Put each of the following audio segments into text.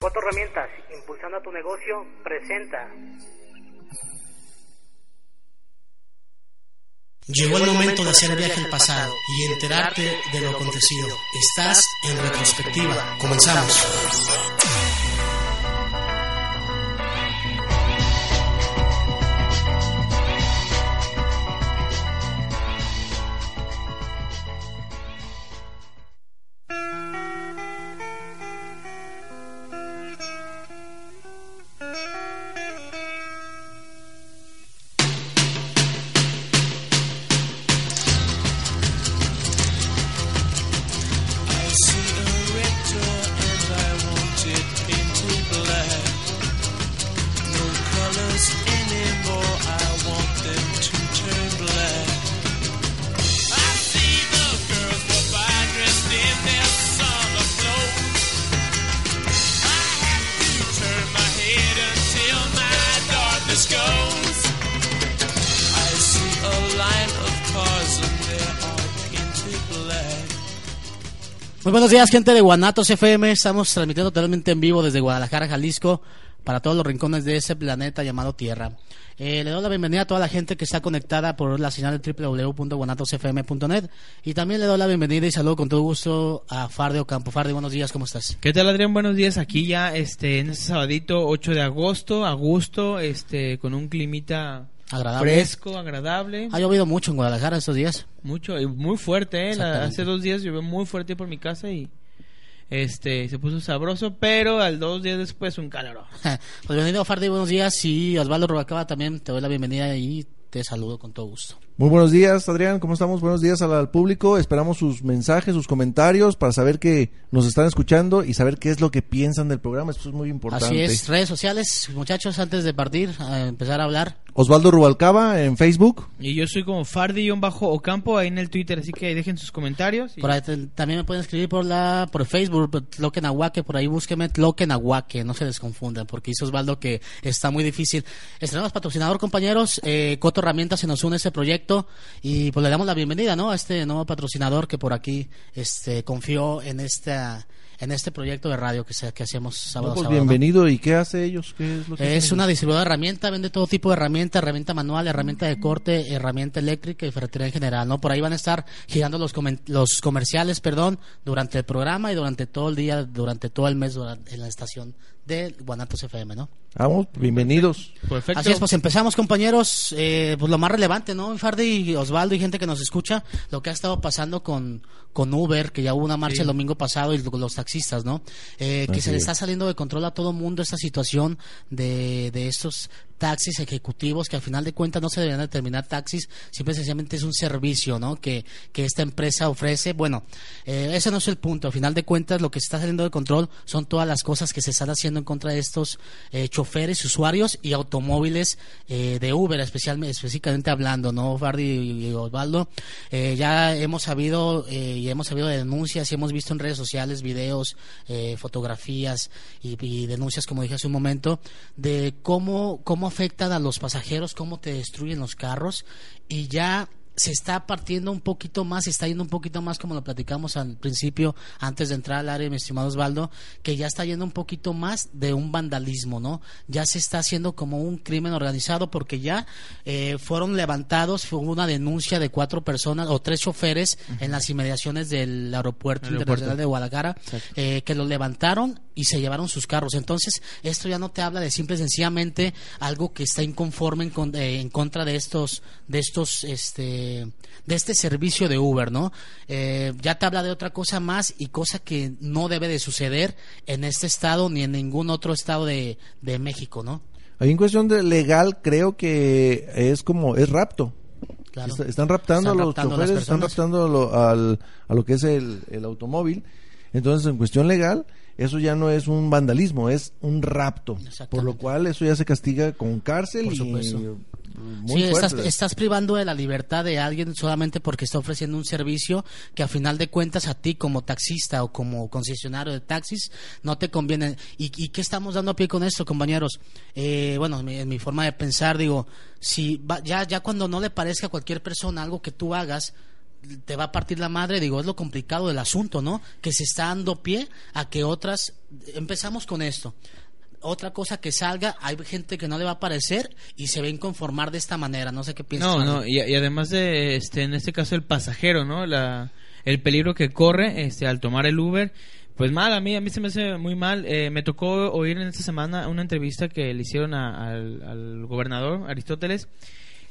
Cuatro herramientas, impulsando a tu negocio, presenta. Llegó el momento de hacer viaje al pasado y enterarte de lo acontecido. Estás en retrospectiva. Comenzamos. Días, gente de Guanatos FM. Estamos transmitiendo totalmente en vivo desde Guadalajara, Jalisco, para todos los rincones de ese planeta llamado Tierra. Eh, le doy la bienvenida a toda la gente que está conectada por la señal de www.guanatosfm.net y también le doy la bienvenida y saludo con todo gusto a Farde Ocampo. Farde, buenos días, ¿cómo estás? ¿Qué tal, Adrián? Buenos días. Aquí ya este, en este sabadito 8 de agosto, a gusto, este, con un climita Agradable. fresco, agradable. Ha llovido mucho en Guadalajara estos días. Mucho, y muy fuerte, ¿eh? La- hace dos días llovió muy fuerte por mi casa y este se puso sabroso, pero al dos días después un calor. pues bienvenido, Farde, buenos días. Y Osvaldo Rubacaba también te doy la bienvenida y te saludo con todo gusto. Muy buenos días, Adrián. ¿Cómo estamos? Buenos días al, al público. Esperamos sus mensajes, sus comentarios para saber que nos están escuchando y saber qué es lo que piensan del programa. Esto es muy importante. Así es, redes sociales, muchachos, antes de partir, a empezar a hablar. Osvaldo Rubalcaba en Facebook. Y yo soy como Fardi-Bajo Ocampo ahí en el Twitter, así que dejen sus comentarios. y- Por ahí te- también me pueden escribir por la por Facebook, Tloquenahuaque, por ahí búsqueme Tloquenahuaque, no se desconfundan, porque dice Osvaldo que está muy difícil. Estrenamos patrocinador, compañeros, eh, Coto Herramientas se nos une a este proyecto y pues le damos la bienvenida, ¿no? A este nuevo patrocinador que por aquí este confió en esta en este proyecto de radio que, se, que hacemos sábado Pues sábado, ¿no? bienvenido. ¿Y qué hace ellos? ¿Qué es lo que Es una distribuidora de herramienta, vende todo tipo de herramienta, herramienta manual, herramienta de corte, herramienta eléctrica y ferretería en general, ¿no? Por ahí van a estar girando los, los comerciales, perdón, durante el programa y durante todo el día, durante todo el mes durante- en la estación de Guanatos FM, ¿no? Vamos, bienvenidos. Perfecto. Así es, pues empezamos, compañeros. Eh, pues lo más relevante, ¿no? Fardi y Osvaldo y gente que nos escucha, lo que ha estado pasando con, con Uber, que ya hubo una marcha Sí. el domingo pasado, y los taxistas, ¿no? Eh, que se le es. está saliendo de control a todo mundo esta situación de, de estos taxis ejecutivos que al final de cuentas no se deberían determinar taxis, simple y sencillamente es un servicio, ¿no? Que, que esta empresa ofrece. Bueno, eh, ese no es el punto. Al final de cuentas lo que se está saliendo de control son todas las cosas que se están haciendo en contra de estos eh, choferes, usuarios y automóviles eh, de Uber, especialmente, específicamente hablando, ¿no? Fardi y, Osvaldo. Eh, ya hemos sabido eh, y hemos sabido de denuncias y hemos visto en redes sociales videos, eh, fotografías y, y denuncias, como dije hace un momento, de cómo, cómo afectan a los pasajeros, cómo te destruyen los carros y ya se está partiendo un poquito más, se está yendo un poquito más como lo platicamos al principio, antes de entrar al área, mi estimado Osvaldo, que ya está yendo un poquito más de un vandalismo, ¿no? Ya se está haciendo como un crimen organizado porque ya eh, fueron levantados, fue una denuncia de cuatro personas o tres choferes en las inmediaciones del aeropuerto, Aeropuerto. internacional de Guadalajara, eh, que lo levantaron y se llevaron sus carros. Entonces, esto ya no te habla de simple y sencillamente algo que está inconforme en, con- eh, en contra de estos, de estos, este, de este servicio de Uber, ¿no? Eh, ya te habla de otra cosa más y cosa que no debe de suceder en este estado ni en ningún otro estado de, de México, ¿no? Ahí en cuestión de legal, creo que es como, es rapto. Claro. Est- Están raptando Están a los raptando a choferes, están raptando lo, al- a lo que es el, el automóvil. Entonces, en cuestión legal, eso ya no es un vandalismo, es un rapto. Por lo cual eso ya se castiga con cárcel Por y. muy sí, estás, estás privando de la libertad de alguien solamente porque está ofreciendo un servicio que a final de cuentas a ti como taxista o como concesionario de taxis no te conviene. ¿Y, y qué estamos dando a pie con esto, compañeros? Eh, bueno, en mi, en mi forma de pensar, digo, si va- ya, ya cuando no le parezca a cualquier persona algo que tú hagas, te va a partir la madre, digo, es lo complicado del asunto, ¿no? Que se está dando pie a que otras, empezamos con esto, otra cosa que salga, hay gente que no le va a parecer y se va a inconformar de esta manera, no sé qué piensas. No, no, y, y además de, este, en este caso el pasajero, ¿no? La, el peligro que corre, este, al tomar el Uber, pues mal, a mí, a mí se me hace muy mal. Eh, me tocó oír en esta semana una entrevista que le hicieron a- al, al gobernador Aristóteles,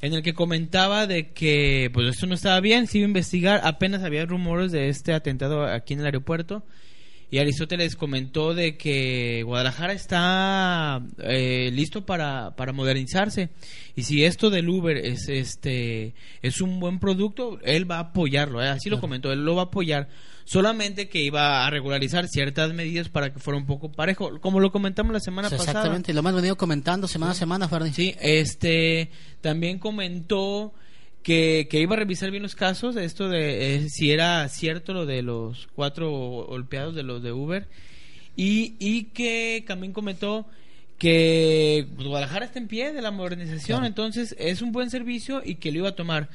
en el que comentaba de que, pues esto no estaba bien, se iba a investigar, apenas había rumores de este atentado aquí en el aeropuerto. Y Aristóteles comentó de que Guadalajara está eh, listo para, para modernizarse y si esto del Uber es este es un buen producto, él va a apoyarlo, ¿eh? así lo comentó, él lo va a apoyar. Solamente que iba a regularizar ciertas medidas para que fuera un poco parejo, como lo comentamos la semana pasada. Exactamente, lo hemos venido comentando semana a semana, Ferdi. Sí, este también comentó que, que iba a revisar bien los casos, esto de eh, si era cierto lo de los cuatro golpeados de los de Uber y, y que también comentó que Guadalajara está en pie de la modernización, Claro. entonces es un buen servicio y que lo iba a tomar.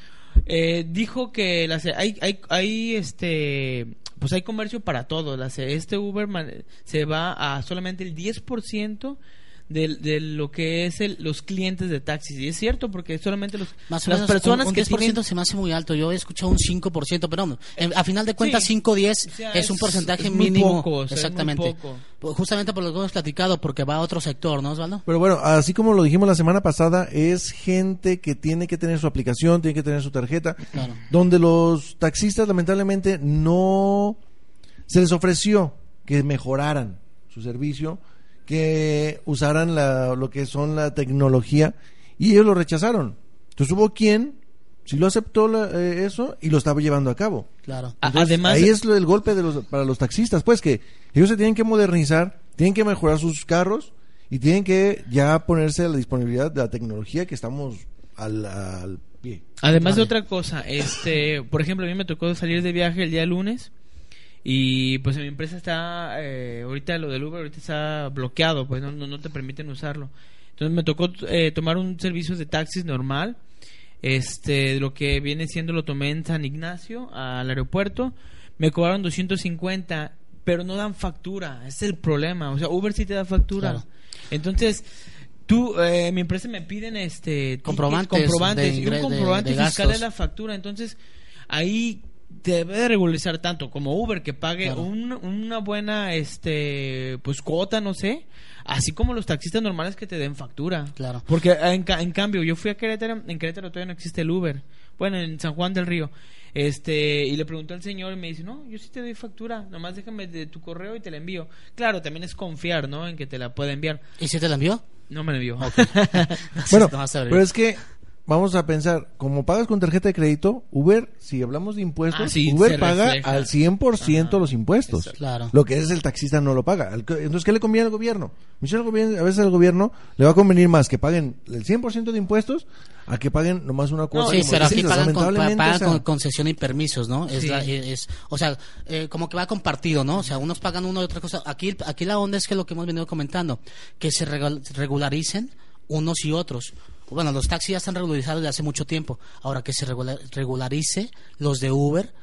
Eh, dijo que las, hay, hay, hay este pues hay comercio para todo. Las, este Uber man- se va a solamente el 10% de, de lo que es el, los clientes de taxis. Y es cierto, porque solamente los, Más o las menos personas un, un que 10% tienen... se me hace muy alto. Yo he escuchado un 5%, pero no, en- a final de cuentas Sí. 5 10 O sea, es un porcentaje es muy mínimo. poco, o sea, es muy exactamente. poco. Pues Justamente por lo que hemos platicado, porque va a otro sector, ¿no, Osvaldo? Pero bueno, así como lo dijimos la semana pasada, es gente que tiene que tener su aplicación, tiene que tener su tarjeta, Claro. donde los taxistas lamentablemente no se les ofreció que mejoraran su servicio, que usaran la, lo que son la tecnología y ellos lo rechazaron. Entonces hubo quien sí lo aceptó la- eh, eso y lo estaba llevando a cabo. Claro. Entonces, Además, ahí es lo- el golpe de los, para los taxistas, pues que ellos se tienen que modernizar, tienen que mejorar sus carros y tienen que ya ponerse a la disponibilidad de la tecnología que estamos al, al pie. Además de otra cosa, este, por ejemplo, a mí me tocó salir de viaje el día lunes y pues en mi empresa está, eh, ahorita lo del Uber ahorita está bloqueado, pues no, no, no te permiten usarlo. Entonces me tocó eh, tomar un servicio de taxis normal, este, lo que viene siendo lo tomé en San Ignacio al aeropuerto, me cobraron 250, pero no dan factura, es el problema, o sea, Uber sí te da factura. Claro. Entonces, tú, eh, mi empresa me piden este Comprobantes comprobantes de y un de- comprobante de fiscal es la factura. Entonces, ahí debe de regularizar tanto como Uber que pague Claro. un- una buena este pues cuota, no sé, así como los taxistas normales que te den factura. Claro. Porque en, ca- en cambio, yo fui a Querétaro, en Querétaro todavía no existe el Uber. Bueno, en San Juan del Río. Este, y le pregunté al señor y me dice, "No, yo sí te doy factura, nomás déjame de tu correo y te la envío." Claro, también es confiar, ¿no? En que te la pueda enviar. ¿Y si te la envió? No me la envió. Bueno, No vas a ver. pero es que vamos a pensar, como pagas con tarjeta de crédito, Uber, si hablamos de impuestos, Ah, sí, Uber paga refleja. al 100% Ajá. los impuestos. Claro. Lo que es el taxista no lo paga. Entonces, ¿qué le conviene al gobierno? A veces al gobierno le va a convenir más que paguen el 100% de impuestos a que paguen nomás una cuota. Sí, como pero aquí pagan, con, pagan o sea, con concesión y permisos, ¿no? Es, Sí. la- es, o sea, eh, como que va compartido, ¿no? O sea, unos pagan uno y otra cosa. Aquí, aquí la onda es que lo que hemos venido comentando, que se regularicen unos y otros. Bueno, los taxis ya están regularizados desde hace mucho tiempo. Ahora que se regula- regularice los de Uber.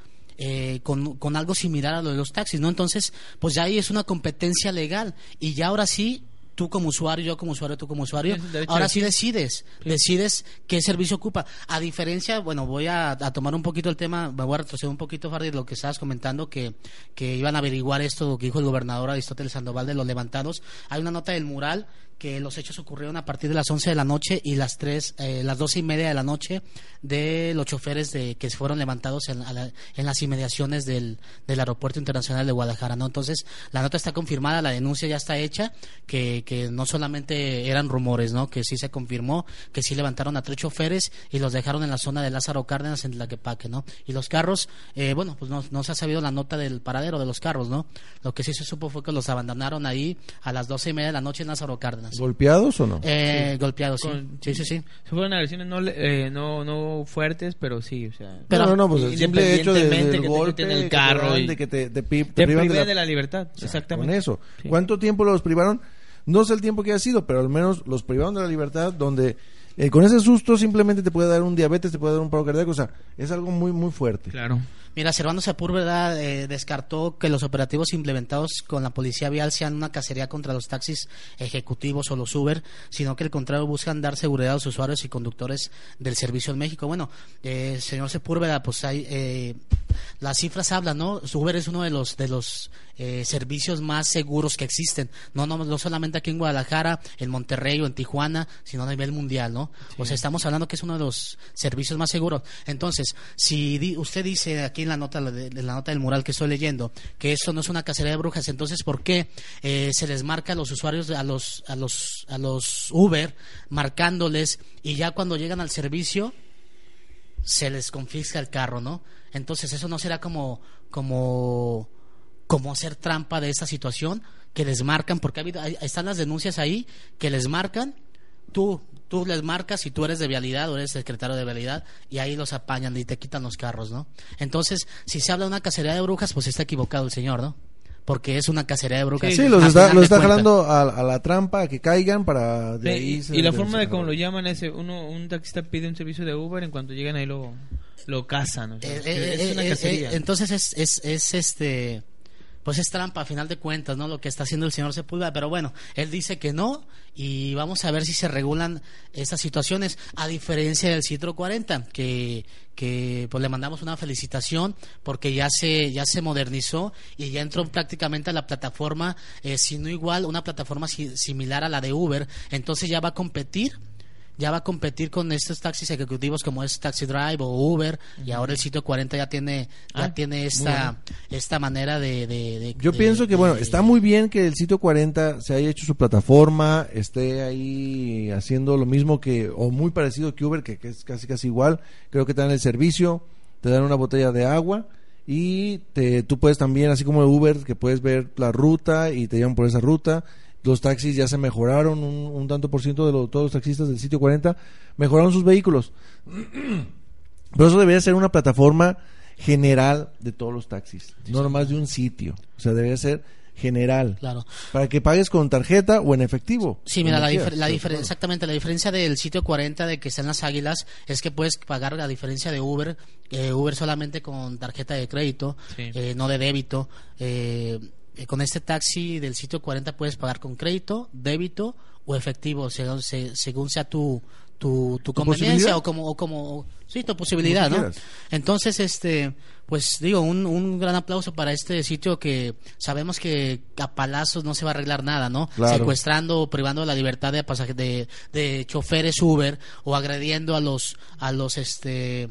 eh, con, con algo similar a lo de los taxis, ¿no? Entonces, pues ya ahí es una competencia legal y ya ahora sí, tú como usuario, yo como usuario, tú como usuario, ahora sí decides, decides qué servicio ocupa. A diferencia, bueno, voy a, a tomar un poquito el tema, me voy a retroceder un poquito, Fardi, de lo que estabas comentando, que, que iban a averiguar esto, lo que dijo el gobernador Aristóteles Sandoval de los levantados. Hay una nota del mural que los hechos ocurrieron a partir de las 11 de la noche y las tres, eh, las doce y media de la noche de los choferes de, que fueron levantados en, la- en las inmediaciones del, del aeropuerto internacional de Guadalajara, ¿no? Entonces, la nota está confirmada, la denuncia ya está hecha, que, que no solamente eran rumores, ¿no? Que sí se confirmó que sí levantaron a tres choferes y los dejaron en la zona de Lázaro Cárdenas en Tlaquepaque, ¿no? Y los carros, eh, bueno, pues no, no se ha sabido la nota del paradero de los carros, ¿no? Lo que sí se supo fue que los abandonaron ahí a las doce y media de la noche en Lázaro Cárdenas. ¿Golpeados o no? Eh, Golpeados, sí. Con- Sí, sí, sí. Se fueron agresiones no, le- eh, no, no fuertes, pero sí, o sea. Pero- no, no, no, pues el simple hecho de, del que te golpe, quiten el que te carro y- de que te, te pi- te Te privan privan de la- libertad, O sea, exactamente. Con eso. Sí. ¿Cuánto tiempo los privaron? No sé el tiempo que ha sido, pero al menos los privaron de la libertad, donde eh, con ese susto simplemente te puede dar un diabetes, te puede dar un paro cardíaco. O sea, es algo muy, muy fuerte. Claro. Mira, Servando Sepúlveda eh, descartó que los operativos implementados con la policía vial sean una cacería contra los taxis ejecutivos o los Uber, sino que al contrario buscan dar seguridad a los usuarios y conductores del servicio en México. Bueno, eh, señor Sepúlveda, pues hay eh, las cifras hablan, ¿no? Uber es uno de los de los eh, servicios más seguros que existen, no, no no solamente aquí en Guadalajara, en Monterrey o en Tijuana, sino a nivel mundial, ¿no? O sea, estamos hablando que es uno de los servicios más seguros. Entonces, si di- usted dice aquí en la nota de la nota del mural que estoy leyendo que esto no es una cacería de brujas, entonces ¿por qué eh, se les marca a los usuarios a los a los a los Uber marcándoles y ya cuando llegan al servicio se les confisca el carro, ¿no? Entonces eso no será como como como hacer trampa de esta situación que les marcan porque ha habido, están las denuncias ahí que les marcan tú tú les marcas y tú eres de vialidad o eres secretario de vialidad y ahí los apañan y te quitan los carros, ¿no? Entonces, si se habla de una cacería de brujas, pues está equivocado el señor, ¿no? Porque es una cacería de brujas. Sí, los al está, los está jalando a, a la trampa, a que caigan para de ahí y, se- y la forma de cómo lo llaman es uno un taxista pide un servicio de Uber en cuanto llegan ahí lo lo cazan o sea, Eh, es, eh, es una eh, cacería eh, entonces es, es, es este pues es trampa a final de cuentas, ¿no? Lo que está haciendo el señor Sepúlveda, pero bueno, él dice que no y vamos a ver si se regulan estas situaciones a diferencia del Citro 40 que que pues le mandamos una felicitación porque ya se ya se modernizó y ya entró prácticamente a la plataforma eh, si no igual una plataforma si- similar a la de Uber, entonces ya va a competir ya va a competir con estos taxis ejecutivos como es Taxi Drive o Uber y ahora el sitio 40 ya tiene ya Ah, tiene esta esta manera de, de- de- Yo de- pienso que, de- bueno, está muy bien que el sitio 40 se haya hecho su plataforma, esté ahí haciendo lo mismo que, o muy parecido que Uber, que, que es casi casi igual. Creo que te dan el servicio, te dan una botella de agua y te, tú puedes también, así como Uber, que puedes ver la ruta y te llevan por esa ruta. Los taxis ya se mejoraron, un, un tanto por ciento de lo- todos los taxistas del sitio 40 mejoraron sus vehículos. Pero eso debería ser una plataforma general de todos los taxis, no nomás de un sitio. O sea, debería ser general. claro Para que pagues con tarjeta o en efectivo. Sí, mira, la, difer- la Pero, difer- claro. exactamente, la diferencia del sitio 40 de que está en las Águilas es que puedes pagar la diferencia de Uber, eh, Uber solamente con tarjeta de crédito, Sí. eh, no de débito. Eh, eh, con este taxi del sitio 40 puedes pagar con crédito, débito o efectivo, según, se- según sea tu, tu, tu conveniencia o como, o como, sí, tu posibilidad, ¿no? Entonces, este, pues digo, un, un gran aplauso para este sitio que sabemos que a palazos no se va a arreglar nada, ¿no? Claro. Secuestrando o privando la libertad de pasaje de, de choferes Uber o agrediendo a los a los este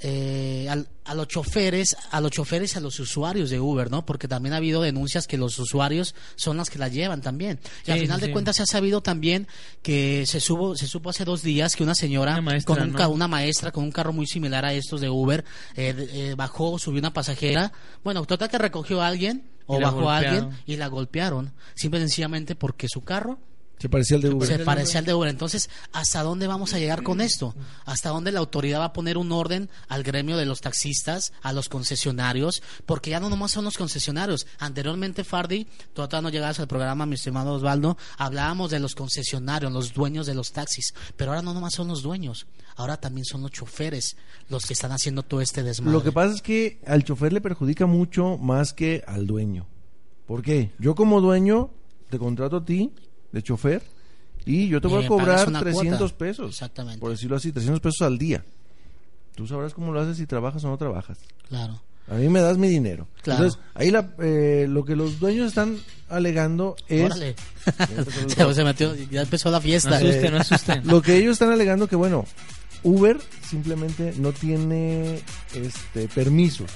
eh, al- a los choferes, a los choferes y a los usuarios de Uber, ¿no? Porque también ha habido denuncias que los usuarios son las que la llevan también. Y al final sí, de sí. cuentas se ha sabido también que se supo, se supo hace dos días que una señora Una maestra, con un ¿no? una maestra con un carro muy similar a estos de Uber eh, eh, bajó, subió una pasajera. Bueno, total que recogió a alguien o bajó a alguien y la golpearon, simple y sencillamente porque su carro Se parecía al de Uber. se parecía al de Uber. Entonces, ¿hasta dónde vamos a llegar con esto? ¿Hasta dónde la autoridad va a poner un orden al gremio de los taxistas, a los concesionarios? Porque ya no nomás son los concesionarios. Anteriormente, Fardi, tú todavía no llegabas al programa, mi estimado Osvaldo, hablábamos de los concesionarios, los dueños de los taxis. Pero ahora no nomás son los dueños, ahora también son los choferes los que están haciendo todo este desmadre. Lo que pasa es que al chofer le perjudica mucho más que al dueño. ¿Por qué? Yo como dueño te contrato a ti de chofer y yo te voy a cobrar una 300 cuota. pesos. Exactamente. Por decirlo así, 300 pesos al día. Tú sabrás cómo lo haces si trabajas o no trabajas. Claro. A mí me das mi dinero. Claro. Entonces, ahí la, eh, lo que los dueños están alegando es... Órale. empezó el se, se metió, ya empezó la No fiesta. no asusten. Lo que ellos están alegando que, bueno, Uber simplemente no tiene este permisos.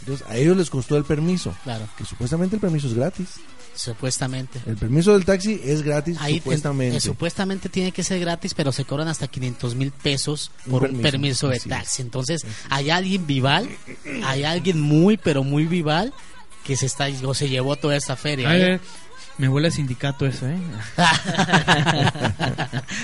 Entonces, a ellos les costó el permiso. Claro. Que supuestamente el permiso es gratis. Supuestamente. El permiso del taxi es gratis, Ahí supuestamente. eh, supuestamente tiene que ser gratis, pero se cobran hasta 500 mil pesos por un permiso, permiso, de taxi. Entonces, hay alguien vival, hay alguien muy, pero muy vival que se está o se llevó toda esta feria. ¿eh? Me huele a sindicato eso, ¿eh?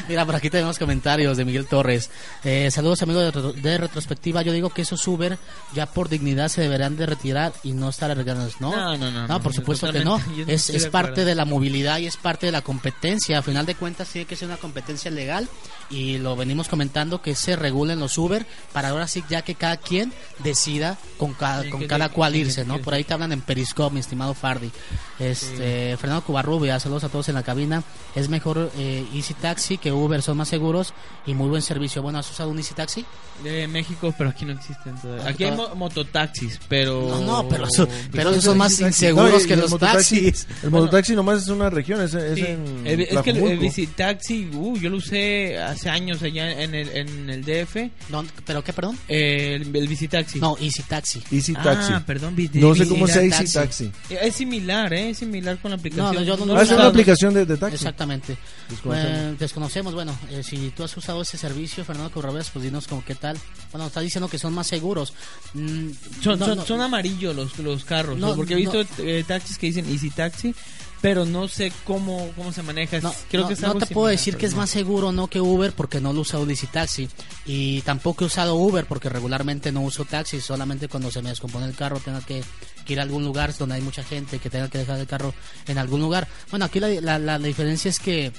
Mira, por aquí tenemos comentarios de Miguel Torres. Eh, saludos amigos de, retro- de retrospectiva. Yo digo que esos Uber ya por dignidad se deberán de retirar y no estar arreglándolos. No, No, no, no, No, por supuesto que no. Es, es de parte de la movilidad y es parte de la competencia. A final de cuentas tiene que ser una competencia legal y lo venimos comentando que se regulen los Uber para ahora sí ya que cada quien decida con cada, Sí, con cada cual irse, ¿no? Por ahí te hablan en Periscope, mi estimado Fardi. Este, Fernando Cubarrubia, saludos a todos en la cabina. Es mejor eh, Easy Taxi que Uber, son más seguros y muy buen servicio. Bueno, ¿has usado un Easy Taxi? De México, pero aquí no existen todavía. Ah, Aquí hay ah. mo- mototaxis, pero... No, no, pero, eso- pero esos son más taxi- inseguros no, y- que y los mototaxi- taxis. El Bueno. mototaxi nomás es una región, es, es Sí, en el- es que el, el Tlajomulco. Visitaxi, uh, yo lo usé hace años allá en el, en el DF. No, ¿Pero qué, perdón? eh, el, el Visitaxi. No, Easy Taxi. Easy Ah, Taxi. perdón, vi- no sé cómo Easy sea Taxi. Easy Taxi. Es similar, ¿eh? Es similar con la aplicación. No, no, yo no Ah, es una usado. aplicación de, de taxi. Exactamente. Desconocemos. Eh, desconocemos, bueno, eh, si tú has usado ese servicio, Fernando Corrales, pues dinos como qué tal. Bueno, está diciendo que son más seguros. Mm, Son, no, son, no, son amarillos los, los carros, No, ¿no? porque he visto no. eh, taxis que dicen Easy Taxi, pero no sé cómo, cómo se maneja. no, Creo no, que es no te puedo decir que es no. más seguro no que Uber porque no lo he usado Easy Taxi y tampoco he usado Uber porque regularmente no uso taxi solamente cuando se me descompone el carro tengo que, que ir a algún lugar donde hay mucha gente que tenga que dejar el carro en algún lugar bueno aquí la, la, la diferencia es que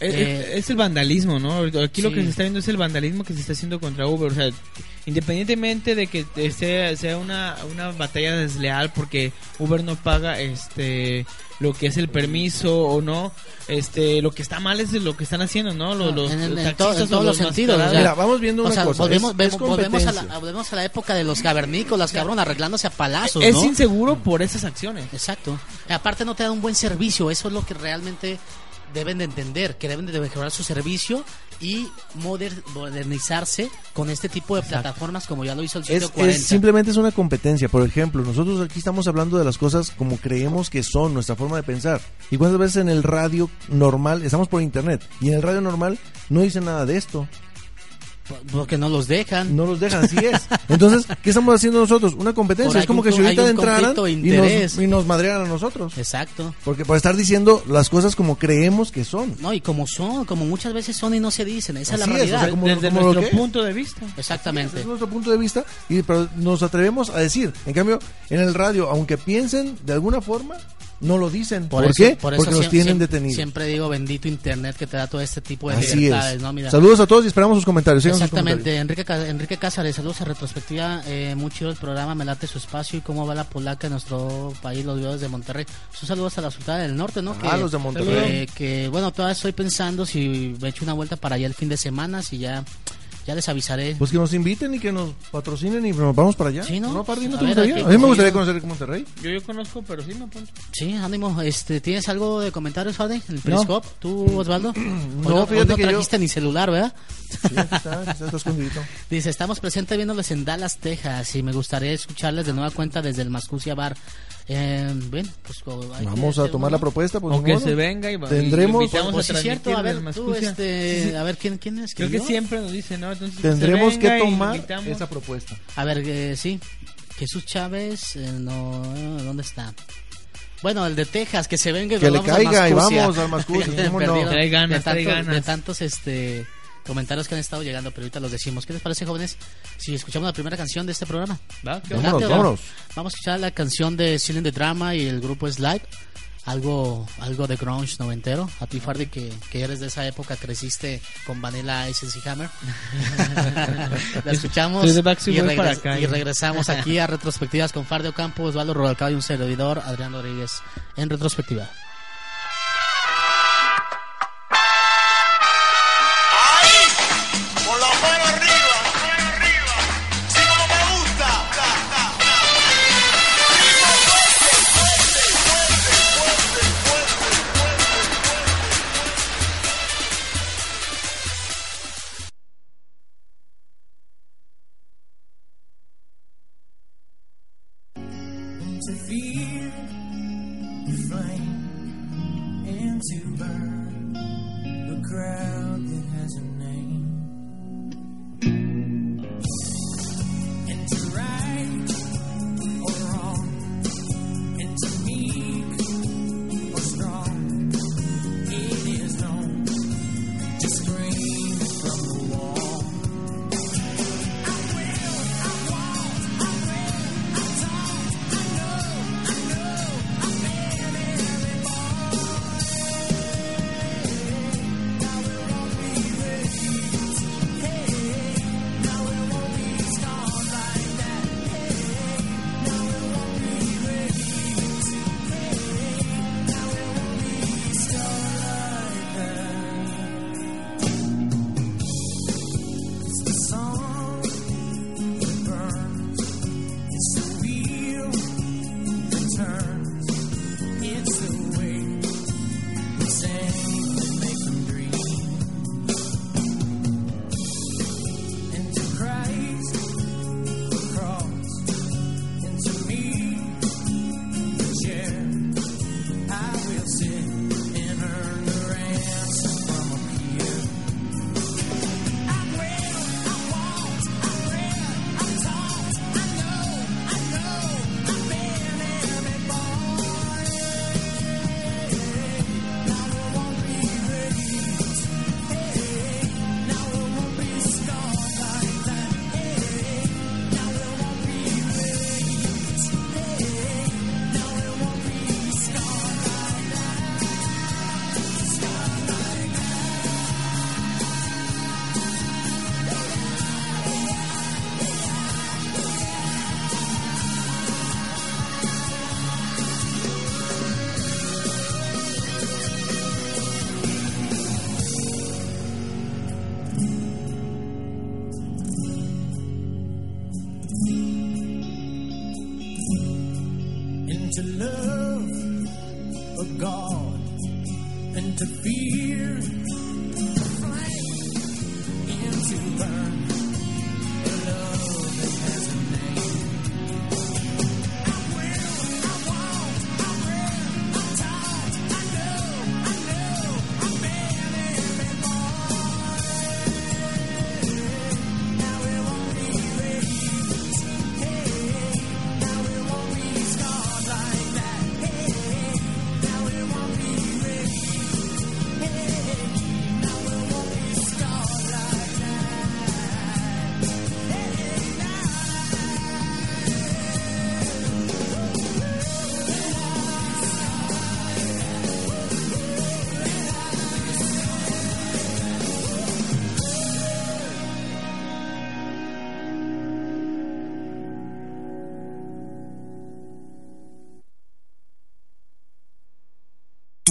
Es, eh, es el vandalismo, ¿no? Aquí lo que se está viendo es el vandalismo que se está haciendo contra Uber. O sea, independientemente de que sea, sea una, una batalla desleal porque Uber no paga este lo que es el permiso o no, este lo que está mal es lo que están haciendo, ¿no? Los, los en, en- en taxistas to- en o todos los sentidos. o sea, Mira, vamos viendo o una sea, cosa, Volvemos, es- ve- es volvemos, a la, competencia. volvemos a la época de los cavernícolas, cabrón, arreglándose a palazos, es ¿no? inseguro por esas acciones. Exacto. Y aparte no te dan un buen servicio, eso es lo que realmente deben de entender, que deben de mejorar su servicio y moder- modernizarse con este tipo de plataformas como ya lo hizo el sitio Es, 40. es- simplemente es una competencia. Por ejemplo, nosotros aquí estamos hablando de las cosas como creemos que son, nuestra forma de pensar. Y cuántas veces en el radio normal, estamos por internet, y en el radio normal no dicen nada de esto. Porque no los dejan. No los dejan, así es. Entonces, ¿qué estamos haciendo nosotros? Una competencia. Es como un- que si ahorita entraran de y nos, y nos madrearan a nosotros. Exacto. Porque por estar diciendo las cosas como creemos que son. No, y como son, como muchas veces son y no se dicen, esa es la es, o sea, realidad. como- Desde como nuestro punto de vista. Exactamente. Es nuestro punto de vista, y, pero nos atrevemos a decir. En cambio, en el radio, aunque piensen de alguna forma, no lo dicen. ¿Por, eso- qué? por eso Porque los tienen detenidos. Siempre digo bendito internet que te da todo este tipo de Así libertades, es. ¿no? Mira. Saludos a todos y esperamos sus comentarios. Sigan sus Exactamente, Enrique, Enrique Cázares, saludos a retrospectiva, eh, muy chido el programa, me late su espacio y cómo va la polaca en nuestro país, los videos de Monterrey. Un saludo hasta la Sultana del Norte, ¿no? Ah, los de Monterrey. Que, que, bueno, todavía estoy pensando si me echo una vuelta para allá el fin de semana, si ya, ya les avisaré. Pues que nos inviten y que nos patrocinen y nos vamos para allá. Sí, ¿no? Pardi, ¿no A te ver, gustaría? A mí me gustaría conocer Monterrey. Yo, yo conozco, pero sí me apunto. Sí, ánimo, este, ¿tienes algo de comentarios, Fade? En el Periscope, ¿tú, Osvaldo? Hoy No, hoy fíjate no que yo- trajiste ni celular, ¿verdad? Sí, está, está, está escondidito. Dice, estamos presentes viéndoles en Dallas, Texas, y me gustaría escucharles de nueva cuenta desde el Mascucia Bar. Eh, bien, pues que Vamos a tomar uno. la propuesta. Pues, Aunque se venga y va- Tendremos- y invitamos Pues sí, a cierto, a ver, tú, este, Sí, sí. a ver, ¿quién, quién es? Creo que siempre nos dice, ¿no? Entonces, Tendremos que lo tomar esa propuesta. A ver, eh, sí, Jesús Chávez, eh, no, ¿dónde está? Bueno, el de Texas, que se venga y Que le vamos caiga y vamos al Mascucia, Ya me he ¿cómo no? perdido Trae ganas, de, trae tantos, ganas. de tantos este, comentarios que han estado llegando, pero ahorita los decimos. ¿Qué les parece, jóvenes? Si escuchamos la primera canción de este programa. ¿Va? ¿Qué Adelante, Vámonos, va. vámonos. Vamos a escuchar la canción de Ceiling the Drama y el grupo es Live. Algo, algo de grunge noventero. A ti, Fardy, que, que eres de esa época, creciste con Vanilla Ice y Hammer. la escuchamos de y, para acá, regresamos aquí a Retrospectivas con Fardy Ocampo, Osvaldo Rodalcado y un servidor, Adrián Rodríguez, en Retrospectiva.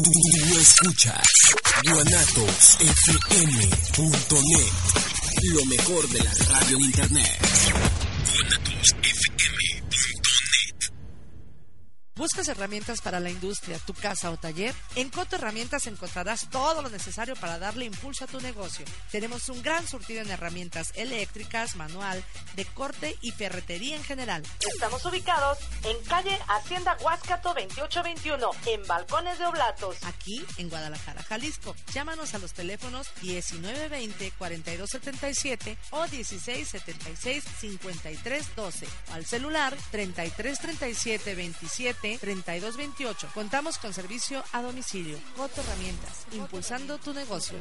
Tú escuchas guanatosfm.net, lo mejor de la radio en internet. guanatosfm.net. ¿Buscas herramientas para la industria, tu casa o taller? En Coto Herramientas encontrarás todo lo necesario para darle impulso a tu negocio. Tenemos un gran surtido en herramientas eléctricas, manual, de corte y ferretería en general. Estamos ubicados en calle Hacienda Huáscato 2821, en Balcones de Oblatos, aquí en Guadalajara, Jalisco. Llámanos a los teléfonos 1920-4277 o 1676-5312 o al celular 333727 3228. Contamos con servicio a domicilio. Coto Herramientas, impulsando tu negocio.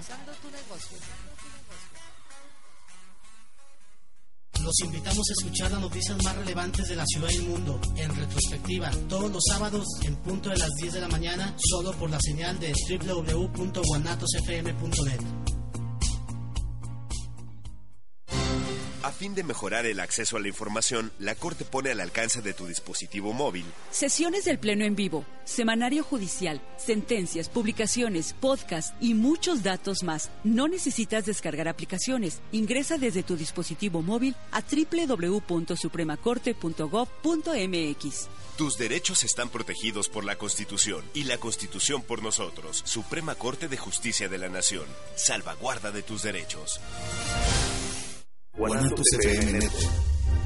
Los invitamos a escuchar las noticias más relevantes de la ciudad y el mundo en retrospectiva todos los sábados en punto de las 10 de la mañana solo por la señal de www.guanatosfm.net. A fin de mejorar el acceso a la información, la Corte pone al alcance de tu dispositivo móvil Sesiones del Pleno en vivo, semanario judicial, sentencias, publicaciones, podcast y muchos datos más. No necesitas descargar aplicaciones. Ingresa desde tu dispositivo móvil a www.supremacorte.gov.mx. Tus derechos están protegidos por la Constitución y la Constitución por nosotros. Suprema Corte de Justicia de la Nación. Salvaguarda de tus derechos. Guanatos FM Network,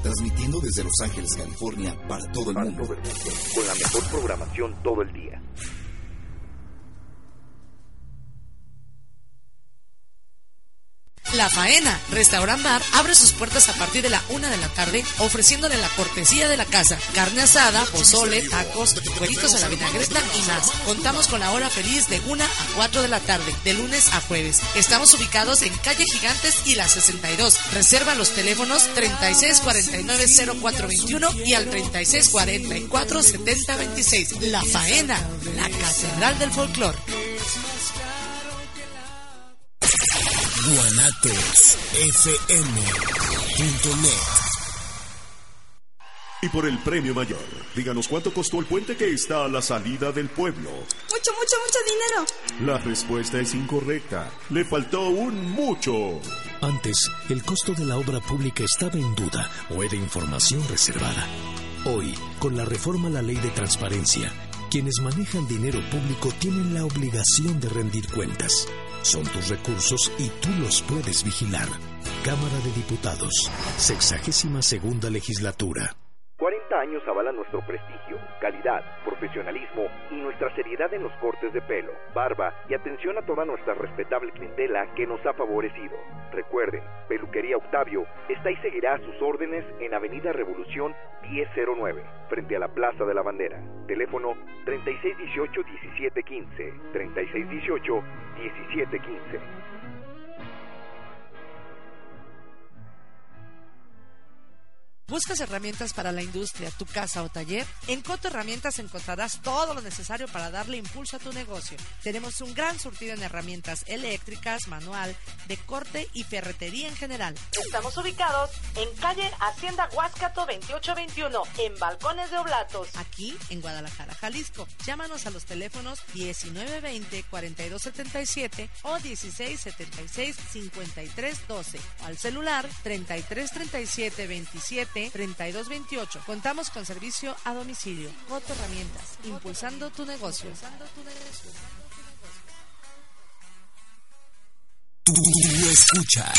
transmitiendo desde Los Ángeles, California, para todo el mundo. Con la mejor programación todo el día. La Faena, Restaurant Bar, abre sus puertas a partir de la una de la tarde, ofreciéndole la cortesía de la casa, carne asada, pozole, tacos, cueritos a la vinagreta y más. Contamos con la hora feliz de 1 a 4 de la tarde, de lunes a jueves. Estamos ubicados en Calle Gigantes y la 62. Reserva los teléfonos 3649-0421 y al 3644-7026. La Faena, la Catedral del Folclor. guanatosfm.net Y por el premio mayor, díganos cuánto costó el puente que está a la salida del pueblo. Mucho, mucho, mucho dinero. La respuesta es incorrecta. Le faltó un mucho. Antes, el costo de la obra pública estaba en duda o era información reservada. Hoy, con la reforma a la ley de transparencia, quienes manejan dinero público tienen la obligación de rendir cuentas. Son tus recursos y tú los puedes vigilar. Cámara de Diputados, sexagésima segunda legislatura. 40 años avalan nuestro prestigio, calidad, profesionalismo y nuestra seriedad en los cortes de pelo, barba y atención a toda nuestra respetable clientela que nos ha favorecido. Recuerden, Peluquería Octavio está y seguirá a sus órdenes en Avenida Revolución 1009, frente a la Plaza de la Bandera. Teléfono 3618-1715, 3618-1715. ¿Buscas herramientas para la industria, tu casa o taller? En Coto Herramientas encontrarás todo lo necesario para darle impulso a tu negocio. Tenemos un gran surtido en herramientas eléctricas, manual, de corte y ferretería en general. Estamos ubicados en calle Hacienda Huáscato 2821, en Balcones de Oblatos, aquí en Guadalajara, Jalisco. Llámanos a los teléfonos 1920-4277 o 1676-5312 o al celular 333727 3228. Contamos con servicio a domicilio. Coto Herramientas, impulsando tu negocio. Tú escuchas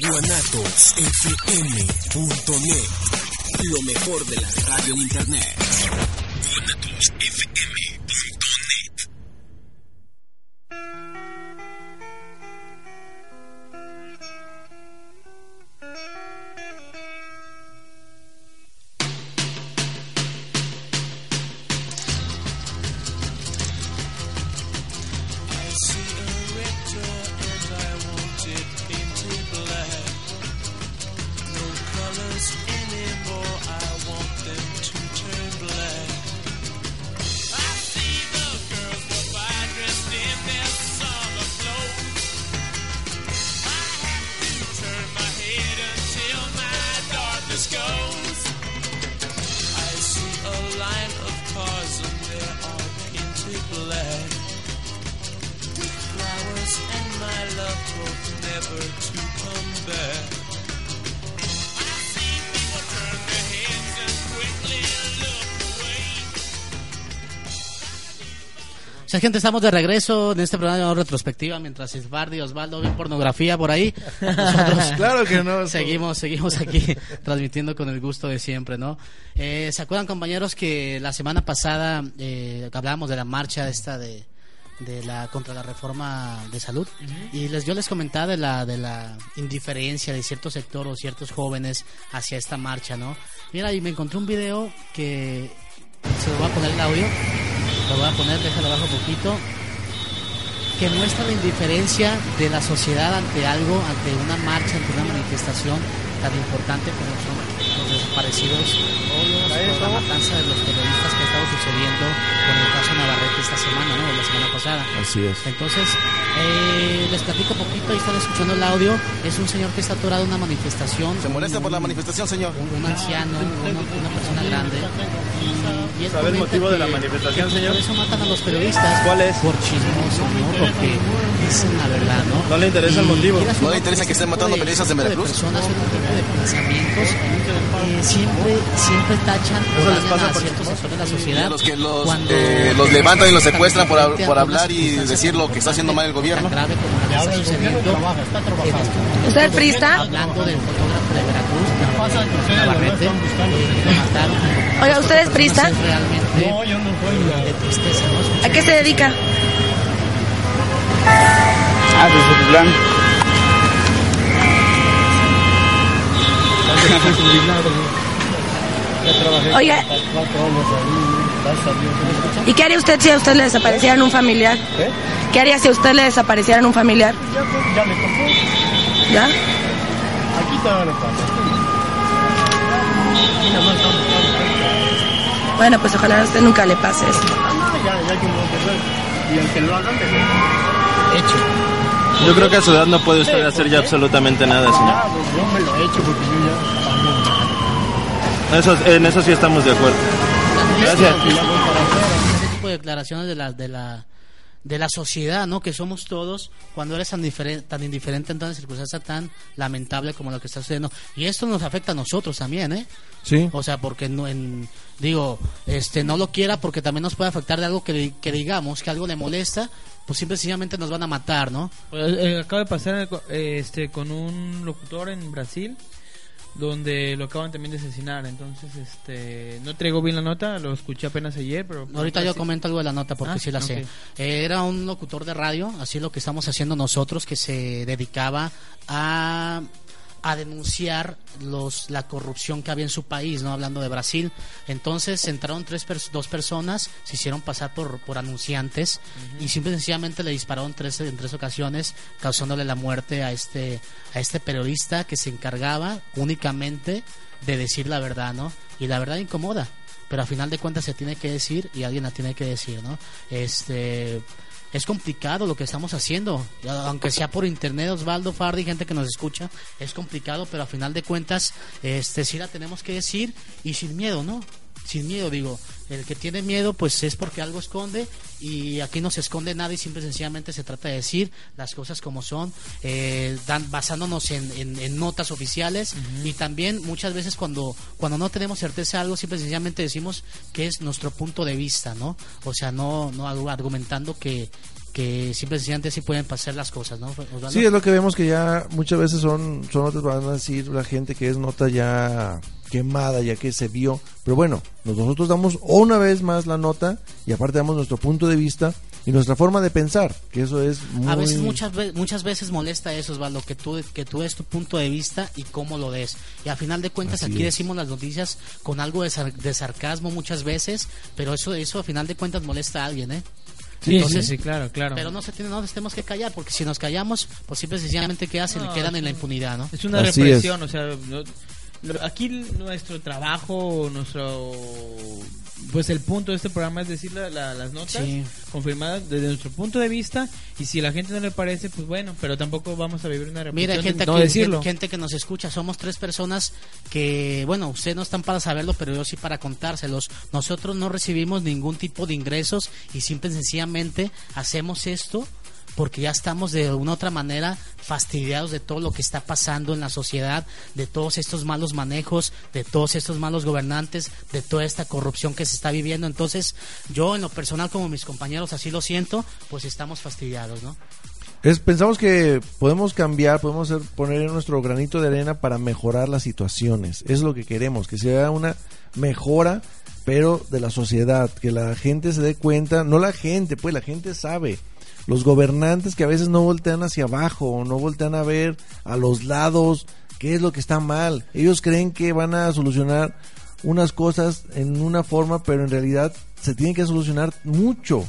guanatosfm.net, lo mejor de la radio en internet. guanatosfm.net. I my love hope never to come back. I see people turn their heads and quickly look away. O sea, gente, estamos de regreso en este programa de retrospectiva mientras Isbardi y Osvaldo ven pornografía por ahí. Nosotros Claro que no. Seguimos, seguimos aquí transmitiendo con el gusto de siempre, ¿no? Eh, ¿Se acuerdan, compañeros, que la semana pasada eh, hablábamos de la marcha esta de, de la contra la reforma de salud. Y les yo les comentaba de la de la indiferencia de cierto sector o ciertos jóvenes hacia esta marcha, ¿no? Mira, y me encontré un video que se lo voy a poner el audio, lo voy a poner, déjalo bajo un poquito, que muestra la indiferencia de la sociedad ante algo, ante una marcha, ante una manifestación tan importante como son los desaparecidos o los- la matanza de los periodistas que ha estado sucediendo el Navarrete esta semana, ¿no? La semana pasada. Así es. Entonces, eh, les platico un poquito, ahí están escuchando el audio. Es un señor que está atorado en una manifestación. ¿Se molesta por la manifestación, señor? Un, un anciano, una, una persona grande. Y él ¿Sabe el motivo de la manifestación, señor? Por eso matan a los periodistas. ¿Cuál es? Por chismoso, ¿no? Porque dicen la verdad, ¿no? No le interesa el Y motivo. quieras o ¿No le interesa que estén matando de- periodistas de Veracruz? personas, ese tipo de pensamientos, eh, siempre, siempre tachan Eso les pasa a por ciertos sectores de la Y sociedad. los que los, cuando eh, los levantan y los secuestran por, a por hablar y decir lo que está haciendo mal el gobierno. tan grave como la que está sucediendo. ¿Usted es priista? Hablando del fotógrafo de Veracruz, Navarrete, eh, mataron. Oiga, ¿usted es realmente de tristeza, ¿no? ¿A qué se dedica? Ah, pues plan. Oiga, ¿y qué haría usted si a usted le desaparecieran un familiar? ¿Qué haría si a usted le desaparecieran un familiar? Ya me pasó. ¿Ya? Aquí todavía le pasa. Aquí más estamos, estamos. Bueno, pues ojalá a usted nunca le pase eso. Ah, no, ya, ya que me. Y aunque lo hagan, me Hecho. Yo creo que a su edad no puede usted hacer ya absolutamente nada, señor. Ya, pues yo me lo he hecho porque yo ya... Eso, en eso sí estamos de acuerdo. Gracias. Ese tipo de declaraciones de la, de la, de la sociedad, ¿no? Que somos todos, cuando eres tan, diferente, tan indiferente en una circunstancia tan lamentable como lo que está sucediendo. Y esto nos afecta a nosotros también, ¿eh? Sí. O sea, porque no, en, digo, este, no lo quiera porque también nos puede afectar de algo que, que digamos, que algo le molesta, pues simple y sencillamente nos van a matar, ¿no? Pues, eh, acaba de pasar eh, este con un locutor en Brasil donde lo acaban también de asesinar entonces este no traigo bien la nota lo escuché apenas ayer pero Ahorita yo comento algo de la nota porque Ah, sí la sé. Eh, Era un locutor de radio, así es lo que estamos haciendo nosotros, que se dedicaba a, a denunciar los, la corrupción que había en su país, no hablando de Brasil. Entonces entraron tres dos personas, se hicieron pasar por, por anunciantes y simple y sencillamente le dispararon tres, en tres ocasiones, causándole la muerte a este, a este periodista que se encargaba únicamente de decir la verdad, ¿no? Y la verdad incomoda pero a final de cuentas se tiene que decir y alguien la tiene que decir, ¿no? Este es complicado lo que estamos haciendo, aunque sea por internet, Osvaldo Fardi, gente que nos escucha, es complicado, pero a final de cuentas, este sí la tenemos que decir y sin miedo, ¿no? Sin miedo, digo, el que tiene miedo pues es porque algo esconde y aquí no se esconde nada y simple y sencillamente se trata de decir las cosas como son, eh, dan, basándonos en, en- en notas oficiales y también muchas veces cuando, cuando no tenemos certeza de algo, simple y sencillamente decimos que es nuestro punto de vista, ¿no? O sea, no, no argumentando que, que simple y sencillamente así pueden pasar las cosas, ¿no? Osvaldo? Sí, es lo que vemos que ya muchas veces son, son notas, van a decir la gente que es nota ya quemada, ya que se vio. Pero bueno, nosotros damos una vez más la nota y aparte damos nuestro punto de vista y nuestra forma de pensar, que eso es muy... A veces, muchas, muchas veces molesta eso, Osvaldo, que tú, que tú des tu punto de vista y cómo lo des. Y a final de cuentas, Así aquí es. decimos las noticias con algo de, sar- de sarcasmo muchas veces, pero eso, eso a final de cuentas molesta a alguien, ¿eh? Sí, sí, sí, claro, claro. Pero no se tiene, no nos tenemos que callar, porque si nos callamos, pues simple y sencillamente quedan, No, quedan en la un- impunidad, ¿no? Es una represión, o sea, no- aquí nuestro trabajo, nuestro pues el punto de este programa es decir la- la- las notas Sí. confirmadas desde nuestro punto de vista y si a la gente no le parece, pues bueno, pero tampoco vamos a vivir una Mira, represión gente, de no aquí, decirlo. gente que nos escucha, somos tres personas que, bueno, ustedes no están para saberlo, pero yo sí para contárselos. Nosotros no recibimos ningún tipo de ingresos y simple y sencillamente hacemos esto porque ya estamos de una otra manera fastidiados de todo lo que está pasando en la sociedad, de todos estos malos manejos, de todos estos malos gobernantes, de toda esta corrupción que se está viviendo. Entonces, yo en lo personal como mis compañeros así lo siento, pues estamos fastidiados, ¿no? Es, pensamos que podemos cambiar, podemos hacer- poner nuestro granito de arena para mejorar las situaciones. Es lo que queremos, que sea una mejora, pero de la sociedad, que la gente se dé cuenta, no la gente, pues la gente sabe. Los gobernantes que a veces no voltean hacia abajo, o no voltean a ver a los lados qué es lo que está mal. Ellos creen que van a solucionar unas cosas en una forma, pero en realidad se tiene que solucionar mucho.